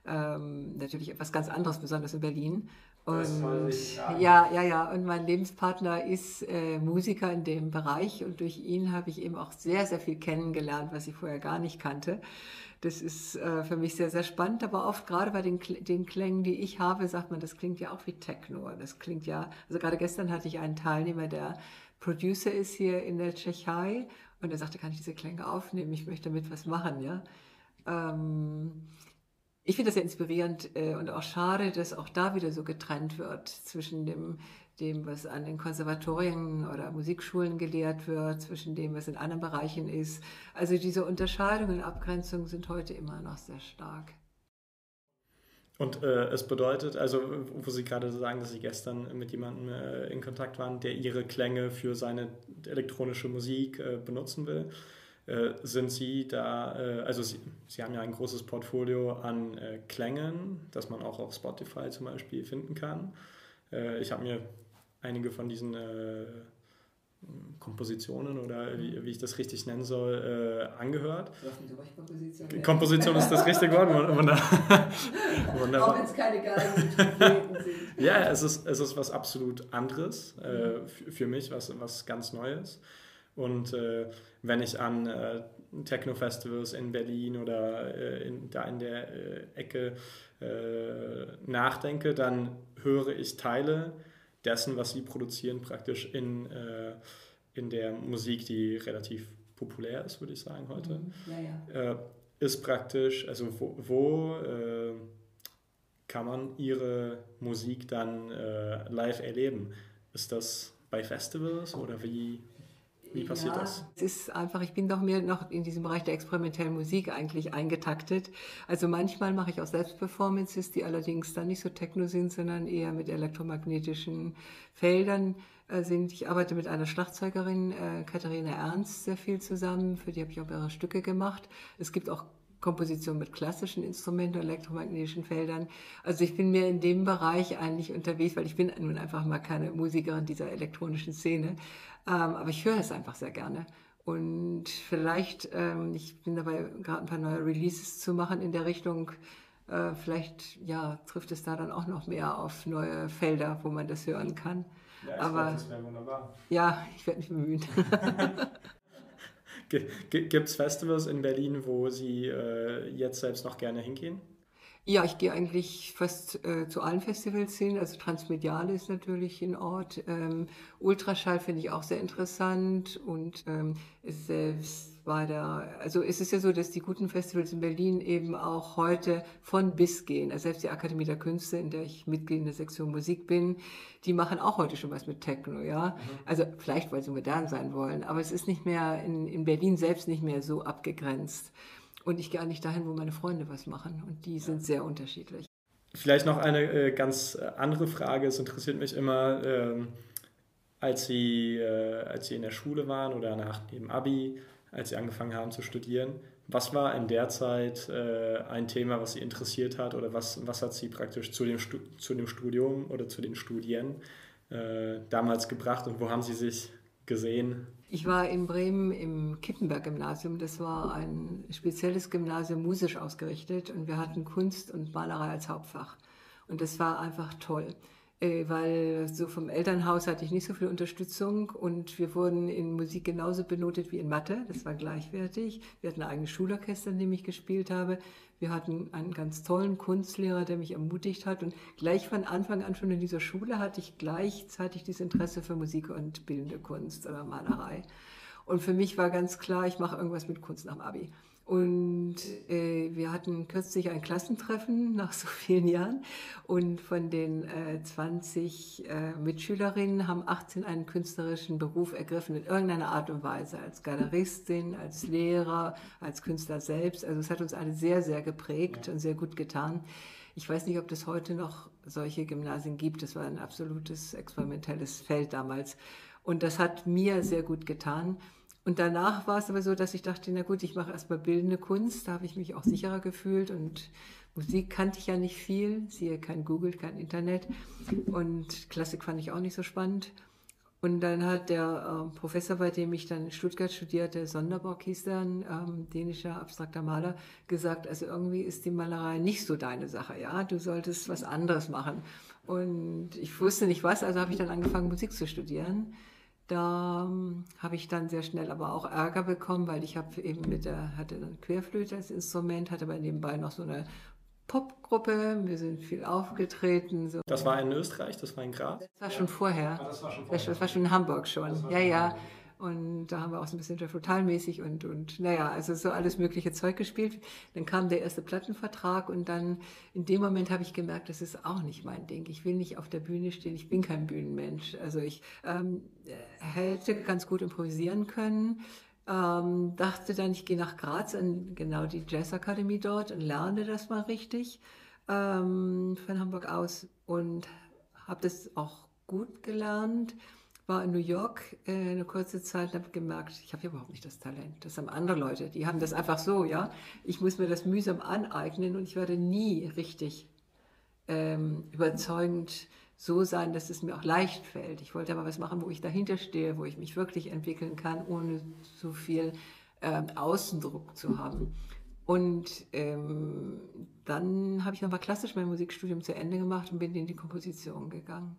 Speaker 2: ähm, natürlich etwas ganz anderes, besonders in Berlin. Und ja, ja, ja. Und mein Lebenspartner ist äh, Musiker in dem Bereich und durch ihn habe ich eben auch sehr, sehr viel kennengelernt, was ich vorher gar nicht kannte. Das ist äh, für mich sehr, sehr spannend, aber oft gerade bei den, den Klängen, die ich habe, sagt man, das klingt ja auch wie Techno. Das klingt ja, also gerade gestern hatte ich einen Teilnehmer, der Producer ist hier in der Tschechei und er sagte, kann ich diese Klänge aufnehmen? Ich möchte damit was machen, ja. Ähm, ich finde das sehr inspirierend äh, und auch schade, dass auch da wieder so getrennt wird zwischen dem, dem, was an den Konservatorien oder Musikschulen gelehrt wird, zwischen dem, was in anderen Bereichen ist. Also diese Unterscheidungen und Abgrenzungen sind heute immer noch sehr stark.
Speaker 1: Und äh, es bedeutet, also wo Sie gerade sagen, dass Sie gestern mit jemandem äh, in Kontakt waren, der Ihre Klänge für seine elektronische Musik äh, benutzen will, äh, sind Sie da, äh, also Sie, Sie haben ja ein großes Portfolio an äh, Klängen, das man auch auf Spotify zum Beispiel finden kann. ich habe mir einige von diesen Kompositionen oder wie, wie, ich das richtig nennen soll, äh, angehört. Komposition, Komposition ist das richtige Wort. (laughs)
Speaker 2: Wunderbar. Auch wenn es keine Geigen sind.
Speaker 1: ja, es ist, es ist was absolut anderes äh, für mich, was, was ganz Neues. Und äh, wenn ich an äh, Techno-Festivals in Berlin oder äh, in, da in der äh, Ecke äh, nachdenke, dann höre ich Teile dessen, was sie produzieren, praktisch in, äh, in der Musik, die relativ populär ist, würde ich sagen, heute. Mhm. Ja, ja. ist praktisch, also wo, wo kann man ihre Musik dann live erleben? Ist das bei Festivals oder wie? Wie passiert ja, das?
Speaker 2: Es ist einfach, ich bin doch mehr noch in diesem Bereich der experimentellen Musik eigentlich eingetaktet. Also manchmal mache ich auch selbst Performances, die allerdings dann nicht so techno sind, sondern eher mit elektromagnetischen Feldern äh, sind. Ich arbeite mit einer Schlagzeugerin, äh, Katharina Ernst, sehr viel zusammen. Für die habe ich auch mehrere Stücke gemacht. Es gibt auch Komposition mit klassischen Instrumenten, elektromagnetischen Feldern. Also ich bin mehr in dem Bereich eigentlich unterwegs, weil ich bin nun einfach mal keine Musikerin dieser elektronischen Szene. Ähm, aber ich höre es einfach sehr gerne. Und vielleicht, ähm, ich bin dabei, gerade ein paar neue Releases zu machen in der Richtung. Äh, vielleicht ja, trifft es da dann auch noch mehr auf neue Felder, wo man das hören kann.
Speaker 1: Ja, ich aber glaub, das wäre wunderbar.
Speaker 2: Ja, ich werde mich bemühen. (laughs) (laughs)
Speaker 1: Gibt es Festivals in Berlin, wo Sie äh, jetzt selbst noch gerne hingehen?
Speaker 2: Ja, ich gehe eigentlich fast äh, zu allen Festivals hin. Also Transmediale ist natürlich ein Ort. Ähm, Ultraschall finde ich auch sehr interessant und ähm, selbst war da, also es ist ja so, dass die guten Festivals in Berlin eben auch heute von bis gehen. Also selbst die Akademie der Künste, in der ich Mitglied in der Sektion Musik bin, die machen auch heute schon was mit Techno, ja. Mhm. Also vielleicht, weil sie modern sein wollen, aber es ist nicht mehr in, in Berlin selbst nicht mehr so abgegrenzt. Und ich gehe nicht dahin, wo meine Freunde was machen. Und die sind sehr unterschiedlich.
Speaker 1: Vielleicht noch eine äh, ganz äh, andere Frage. Es interessiert mich immer, ähm, als, Sie, äh, als Sie in der Schule waren oder nach dem Abi, als Sie angefangen haben zu studieren. Was war in der Zeit äh, ein Thema, was Sie interessiert hat oder was, was hat Sie praktisch zu dem, zu dem Studium oder zu den Studien äh, damals gebracht und wo haben Sie sich gesehen?
Speaker 2: Ich war in Bremen im Kippenberg-Gymnasium. Das war ein spezielles Gymnasium, musisch ausgerichtet. Und wir hatten Kunst und Malerei als Hauptfach. Und das war einfach toll. Äh, weil so vom Elternhaus hatte ich nicht so viel Unterstützung und wir wurden in Musik genauso benotet wie in Mathe, das war gleichwertig. Wir hatten ein eigenes Schulorchester, in dem ich gespielt habe. Wir hatten einen ganz tollen Kunstlehrer, der mich ermutigt hat und gleich von Anfang an schon in dieser Schule hatte ich gleichzeitig dieses Interesse für Musik und bildende Kunst oder Malerei. Und für mich war ganz klar, ich mache irgendwas mit Kunst nach dem Abi. Und äh, wir hatten kürzlich ein Klassentreffen (laughs) nach so vielen Jahren. Und von den äh, 20 äh, Mitschülerinnen haben 18 einen künstlerischen Beruf ergriffen in irgendeiner Art und Weise. Als Galeristin, als Lehrer, als Künstler selbst. Also es hat uns alle sehr, sehr geprägt ja. und sehr gut getan. Ich weiß nicht, ob es heute noch solche Gymnasien gibt. Das war ein absolutes experimentelles Feld damals. Und das hat mir sehr gut getan. Und danach war es aber so, dass ich dachte, na gut, ich mache erstmal bildende Kunst, da habe ich mich auch sicherer gefühlt und Musik kannte ich ja nicht viel, siehe kein Google, kein Internet und Klassik fand ich auch nicht so spannend. Und dann hat der äh, Professor, bei dem ich dann in Stuttgart studierte, Sonderbock hieß dann, ähm, dänischer abstrakter Maler, gesagt, also irgendwie ist die Malerei nicht so deine Sache, ja, du solltest was anderes machen. Und ich wusste nicht was, also habe ich dann angefangen, Musik zu studieren. Da ähm, habe ich dann sehr schnell aber auch Ärger bekommen, weil ich habe eben mit der, hatte dann Querflöte als Instrument, hatte aber nebenbei noch so eine Popgruppe, wir sind viel aufgetreten. So.
Speaker 1: Das war in Österreich, das war in Graz?
Speaker 2: Das war schon vorher. Ah, das war schon vorher. Das war schon in Hamburg schon. Ja, ja. Und da haben wir auch so ein bisschen Jeff mäßig und, und naja, also so alles mögliche Zeug gespielt. Dann kam der erste Plattenvertrag und dann in dem Moment habe ich gemerkt, das ist auch nicht mein Ding. Ich will nicht auf der Bühne stehen, ich bin kein Bühnenmensch. Also ich ähm, hätte ganz gut improvisieren können. Ähm, dachte dann, ich gehe nach Graz an genau die Jazzakademie dort und lerne das mal richtig ähm, von Hamburg aus und habe das auch gut gelernt war in New York äh, eine kurze Zeit und habe gemerkt, ich habe überhaupt nicht das Talent. Das haben andere Leute, die haben das einfach so, ja. Ich muss mir das mühsam aneignen und ich werde nie richtig ähm, überzeugend so sein, dass es mir auch leicht fällt. Ich wollte aber was machen, wo ich dahinter stehe, wo ich mich wirklich entwickeln kann, ohne so viel ähm, Außendruck zu haben. Und ähm, dann habe ich nochmal klassisch mein Musikstudium zu Ende gemacht und bin in die Komposition gegangen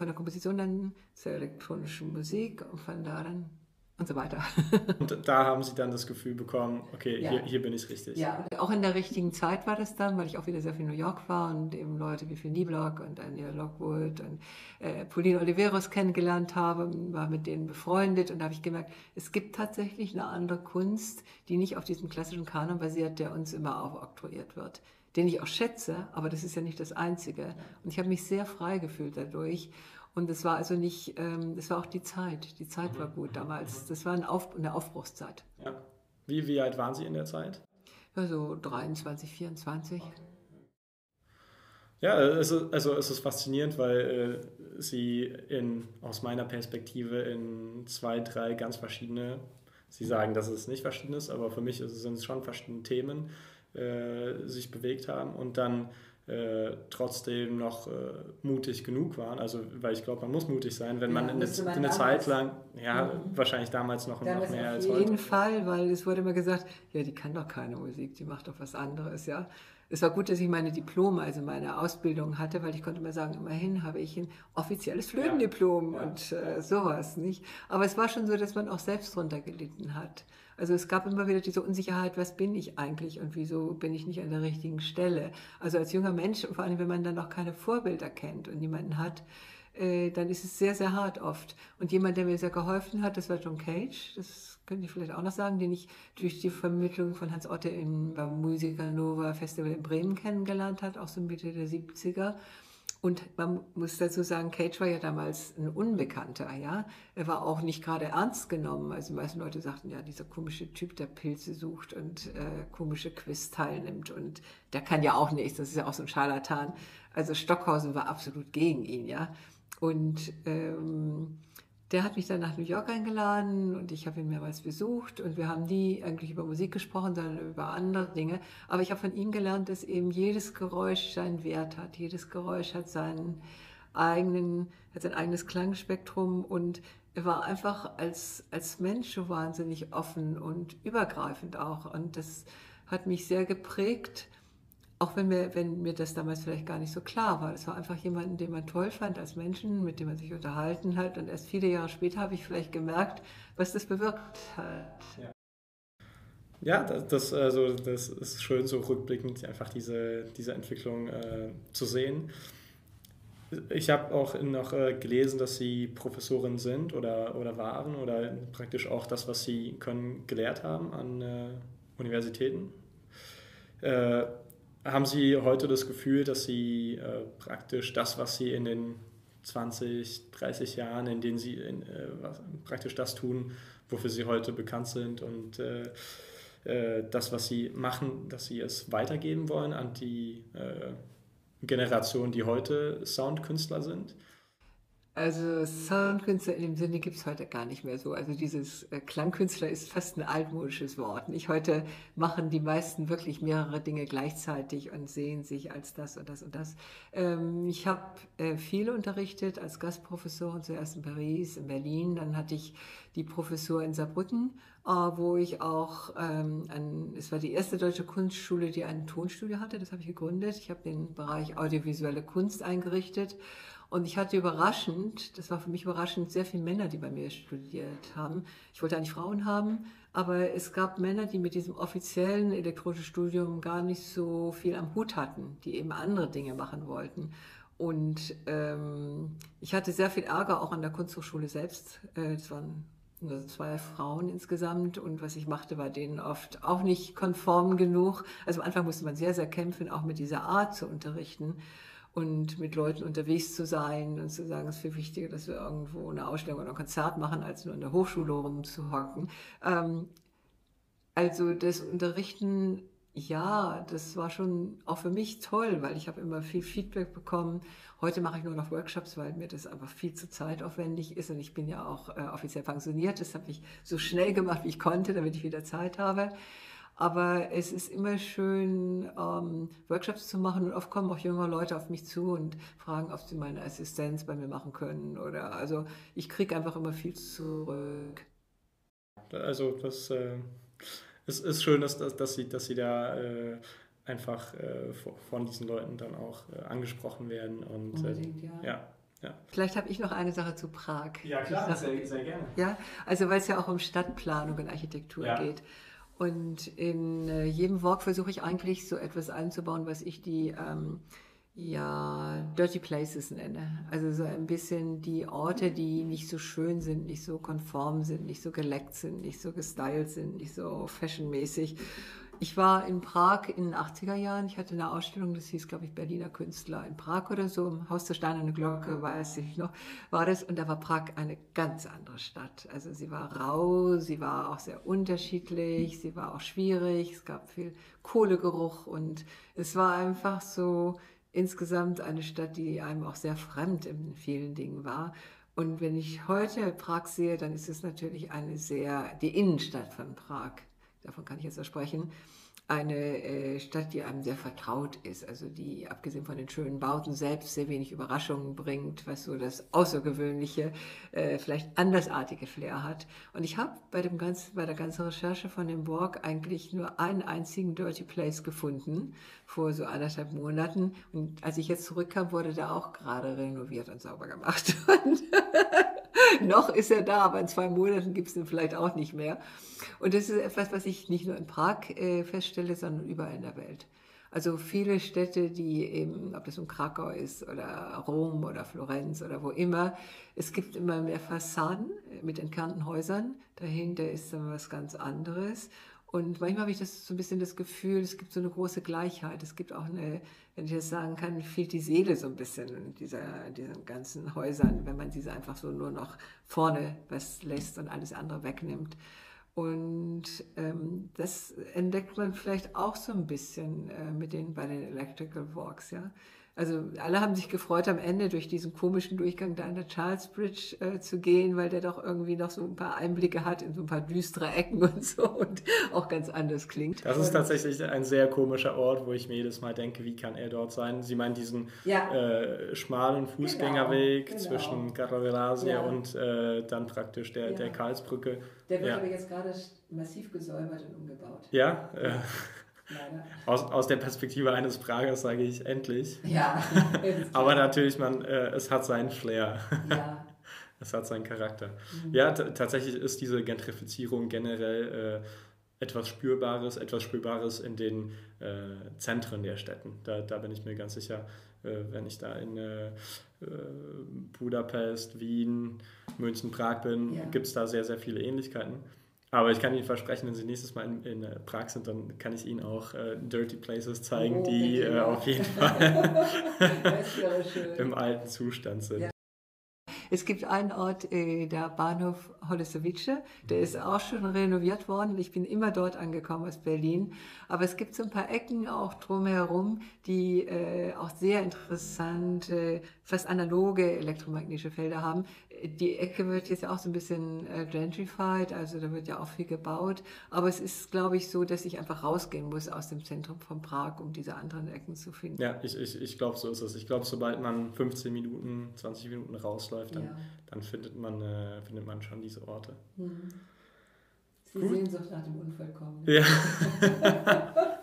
Speaker 2: von der Komposition dann zur elektronischen Musik und von da dann und so weiter. (laughs)
Speaker 1: und da haben Sie dann das Gefühl bekommen, okay, ja. hier, hier bin ich richtig.
Speaker 2: Ja, auch in der richtigen Zeit war das dann, weil ich auch wieder sehr viel in New York war und eben Leute wie Phil Nieblock und Daniel Lockwood und äh, Pauline Oliveros kennengelernt habe, war mit denen befreundet und da habe ich gemerkt, es gibt tatsächlich eine andere Kunst, die nicht auf diesem klassischen Kanon basiert, der uns immer aufoktroyiert wird den ich auch schätze, aber das ist ja nicht das Einzige. Und ich habe mich sehr frei gefühlt dadurch. Und es war also nicht, ähm, es war auch die Zeit. Die Zeit war gut damals. Das war eine, Auf eine Aufbruchszeit.
Speaker 1: Ja. Wie, wie alt waren Sie in der Zeit?
Speaker 2: Ja, so 23, 24.
Speaker 1: Ja, also, also es ist faszinierend, weil äh, Sie in, aus meiner Perspektive in zwei, drei ganz verschiedene, Sie sagen, dass es nicht verschieden ist, aber für mich sind es schon verschiedene Themen, äh, sich bewegt haben und dann äh, trotzdem noch äh, mutig genug waren. Also, weil ich glaube, man muss mutig sein, wenn ja, man eine, eine Zeit lang, ja, mhm. wahrscheinlich damals noch, damals noch mehr als
Speaker 2: heute. Auf jeden Fall, weil es wurde immer gesagt, ja, die kann doch keine Musik, die macht doch was anderes, ja. Es war gut, dass ich meine Diplome, also meine Ausbildung hatte, weil ich konnte immer sagen, immerhin habe ich ein offizielles Flötendiplom ja. und äh, sowas, nicht? Aber es war schon so, dass man auch selbst drunter gelitten hat. Also es gab immer wieder diese Unsicherheit, was bin ich eigentlich und wieso bin ich nicht an der richtigen Stelle. Also als junger Mensch, vor allem wenn man dann noch keine Vorbilder kennt und niemanden hat, äh, dann ist es sehr, sehr hart oft. Und jemand, der mir sehr geholfen hat, das war John Cage, das könnte ich vielleicht auch noch sagen, den ich durch die Vermittlung von Hans Otte im, beim Musiker Nova Festival in Bremen kennengelernt hat, auch so Mitte der 70er. Und man muss dazu sagen, Cage war ja damals ein Unbekannter, ja. Er war auch nicht gerade ernst genommen. Also die meisten Leute sagten, ja, dieser komische Typ, der Pilze sucht und äh, komische Quiz teilnimmt und der kann ja auch nichts. Das ist ja auch so ein Scharlatan. Also Stockhausen war absolut gegen ihn, ja. Und ähm, der hat mich dann nach New York eingeladen und ich habe ihn mehrmals besucht und wir haben nie eigentlich über Musik gesprochen, sondern über andere Dinge. Aber ich habe von ihm gelernt, dass eben jedes Geräusch seinen Wert hat. Jedes Geräusch hat seinen eigenen, hat sein eigenes Klangspektrum und er war einfach als, als Mensch wahnsinnig offen und übergreifend auch. Und das hat mich sehr geprägt auch wenn mir, wenn mir das damals vielleicht gar nicht so klar war. Es war einfach jemanden, den man toll fand als Menschen, mit dem man sich unterhalten hat. Und erst viele Jahre später habe ich vielleicht gemerkt, was das bewirkt hat.
Speaker 1: Ja. Ja, das, also das ist schön, so rückblickend einfach diese, diese Entwicklung äh, zu sehen. Ich habe auch noch äh, gelesen, dass Sie Professorin sind oder, oder waren oder praktisch auch das, was Sie können, gelehrt haben an äh, Universitäten. Haben Sie heute das Gefühl, dass Sie äh, praktisch das, was Sie in den 20, 30 Jahren, in denen Sie in, äh, was, praktisch das tun, wofür Sie heute bekannt sind und äh, äh, das, was Sie machen, dass Sie es weitergeben wollen an die äh, Generation, die heute Soundkünstler sind?
Speaker 2: Also Soundkünstler in dem Sinne gibt es heute gar nicht mehr so. Also dieses äh, Klangkünstler ist fast ein altmodisches Wort. Nicht heute machen die meisten wirklich mehrere Dinge gleichzeitig und sehen sich als das und das und das. Ähm, ich habe äh, viel unterrichtet als Gastprofessorin, zuerst in Paris, in Berlin. Dann hatte ich die Professur in Saarbrücken, äh, wo ich auch, ähm, ein, es war die erste deutsche Kunstschule, die ein Tonstudio hatte. Das habe ich gegründet. Ich habe den Bereich audiovisuelle Kunst eingerichtet. Und ich hatte überraschend, das war für mich überraschend, sehr viele Männer, die bei mir studiert haben. Ich wollte eigentlich Frauen haben, aber es gab Männer, die mit diesem offiziellen elektronischen Studium gar nicht so viel am Hut hatten, die eben andere Dinge machen wollten. Und ähm, ich hatte sehr viel Ärger auch an der Kunsthochschule selbst. Äh, das waren nur zwei Frauen insgesamt und was ich machte, war denen oft auch nicht konform genug. Also am Anfang musste man sehr, sehr kämpfen, auch mit dieser Art zu unterrichten und mit Leuten unterwegs zu sein und zu sagen, es ist viel wichtiger, dass wir irgendwo eine Ausstellung oder ein Konzert machen, als nur in der Hochschule rumzuhocken. Ähm, also das Unterrichten, ja, das war schon auch für mich toll, weil ich habe immer viel Feedback bekommen. Heute mache ich nur noch Workshops, weil mir das einfach viel zu zeitaufwendig ist und ich bin ja auch äh, offiziell pensioniert. Das habe ich so schnell gemacht, wie ich konnte, damit ich wieder Zeit habe. Aber es ist immer schön, ähm, Workshops zu machen und oft kommen auch junge Leute auf mich zu und fragen, ob sie meine Assistenz bei mir machen können. Oder also ich kriege einfach immer viel zurück.
Speaker 1: Also das äh, ist, ist schön, dass, dass, dass, sie, dass sie da äh, einfach äh, von diesen Leuten dann auch äh, angesprochen werden. Und, äh, Unbedingt, ja. ja. Ja.
Speaker 2: Vielleicht habe ich noch eine Sache zu Prag.
Speaker 1: Ja, klar, sehr, sehr gerne.
Speaker 2: Ja, also weil es ja auch um Stadtplanung und Architektur ja. geht. Und in äh, jedem Walk versuche ich eigentlich so etwas einzubauen, was ich die ähm, ja, Dirty Places nenne. Also so ein bisschen die Orte, die nicht so schön sind, nicht so konform sind, nicht so geleckt sind, nicht so gestylt sind, nicht so fashionmäßig. Ich war in Prag in den 80er Jahren. Ich hatte eine Ausstellung, das hieß, glaube ich, Berliner Künstler in Prag oder so. Im Haus der Steinerne Glocke, weiß ich noch, war das. Und da war Prag eine ganz andere Stadt. Also sie war rau, sie war auch sehr unterschiedlich, sie war auch schwierig. Es gab viel Kohlegeruch und es war einfach so insgesamt eine Stadt, die einem auch sehr fremd in vielen Dingen war. Und wenn ich heute Prag sehe, dann ist es natürlich eine sehr, die Innenstadt von Prag davon kann ich jetzt sprechen, eine äh, Stadt, die einem sehr vertraut ist, also die abgesehen von den schönen Bauten selbst sehr wenig Überraschungen bringt, was so das außergewöhnliche, äh, vielleicht andersartige Flair hat. Und ich habe bei bei der ganzen Recherche von dem Borg eigentlich nur einen einzigen Dirty Place gefunden vor so anderthalb Monaten. Und als ich jetzt zurückkam, wurde der auch gerade renoviert und sauber gemacht. Und (laughs) noch ist er da, aber in zwei Monaten gibt es ihn vielleicht auch nicht mehr. Und das ist etwas, was ich nicht nur in Prag äh, feststelle, sondern überall in der Welt. Also viele Städte, die eben, ob das um Krakau ist oder Rom oder Florenz oder wo immer, es gibt immer mehr Fassaden mit entkernten Häusern. Dahinter ist dann was ganz anderes. Und manchmal habe ich das so ein bisschen das Gefühl, es gibt so eine große Gleichheit. Es gibt auch eine, wenn ich das sagen kann, fehlt die Seele so ein bisschen in dieser, diesen ganzen Häusern, wenn man diese einfach so nur noch vorne was lässt und alles andere wegnimmt. Und ähm, das entdeckt man vielleicht auch so ein bisschen äh, mit den, bei den Electrical Walks, ja. Also alle haben sich gefreut, am Ende durch diesen komischen Durchgang da an der Charles Bridge äh, zu gehen, weil der doch irgendwie noch so ein paar Einblicke hat in so ein paar düstere Ecken und so und auch ganz anders klingt.
Speaker 1: Das ist tatsächlich ein sehr komischer Ort, wo ich mir jedes Mal denke, wie kann er dort sein? Sie meinen diesen ja. äh, schmalen Fußgängerweg genau, genau. zwischen Caravelasia ja. und äh, dann praktisch der, ja. der Karlsbrücke.
Speaker 2: Der wird aber jetzt gerade massiv gesäubert und umgebaut.
Speaker 1: Ja, äh, aus, aus der Perspektive eines Pragers sage ich endlich.
Speaker 2: Ja. (laughs)
Speaker 1: Aber natürlich, man, äh, es hat seinen Flair. Ja. (laughs) es hat seinen Charakter. Mhm. Ja, tatsächlich ist diese Gentrifizierung generell äh, etwas Spürbares, etwas Spürbares in den äh, Zentren der Städten. Da, da bin ich mir ganz sicher, äh, wenn ich da in äh, äh, Budapest, Wien, München, Prag bin, ja. gibt es da sehr, sehr viele Ähnlichkeiten. Aber ich kann Ihnen versprechen, wenn Sie nächstes Mal in, in äh, Prag sind, dann kann ich Ihnen auch äh, Dirty Places zeigen, oh, die äh, auf jeden (laughs) Fall im alten Zustand sind. Ja.
Speaker 2: Es gibt einen Ort, äh, der Bahnhof Holesowitsche, der ist auch schon renoviert worden. Ich bin immer dort angekommen aus Berlin. Aber es gibt so ein paar Ecken auch drumherum, die äh, auch sehr interessante, fast analoge elektromagnetische Felder haben die Ecke wird jetzt auch so ein bisschen äh, gentrified, also da wird ja auch viel gebaut. Aber es ist, glaube ich, so, dass ich einfach rausgehen muss aus dem Zentrum von Prag, um diese anderen Ecken zu finden.
Speaker 1: Ja, ich, ich, ich glaube, so ist es. Ich glaube, sobald man 15 Minuten, 20 Minuten rausläuft, dann, ja. dann findet, man, äh, findet man schon diese Orte. Mhm.
Speaker 2: Sie Gut. Sehnsucht nach dem Unvollkommenen.
Speaker 1: Ja. (laughs)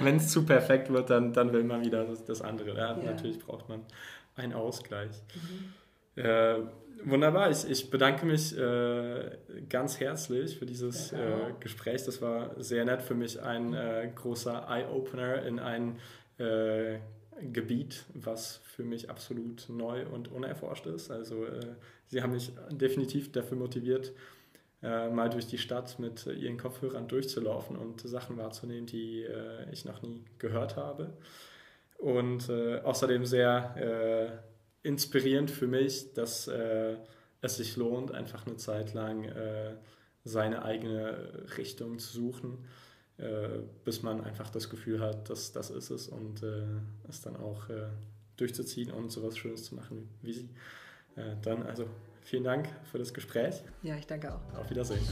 Speaker 1: Wenn es zu perfekt wird, dann, dann will man wieder das, das andere. Ja, ja. Natürlich braucht man einen Ausgleich. Mhm. Äh, Wunderbar, ich, ich bedanke mich äh, ganz herzlich für dieses äh, Gespräch. Das war sehr nett für mich, ein äh, großer Eye-Opener in ein äh, Gebiet, was für mich absolut neu und unerforscht ist. Also äh, Sie haben mich definitiv dafür motiviert, äh, mal durch die Stadt mit Ihren Kopfhörern durchzulaufen und Sachen wahrzunehmen, die ich noch nie gehört habe. Und außerdem sehr inspirierend für mich, dass äh, es sich lohnt, einfach eine Zeit lang äh, seine eigene Richtung zu suchen, äh, bis man einfach das Gefühl hat, dass das ist es und äh, es dann auch äh, durchzuziehen und sowas Schönes zu machen wie Sie. Äh, dann also vielen Dank für das Gespräch.
Speaker 2: Ja, ich danke auch.
Speaker 1: Auf Wiedersehen.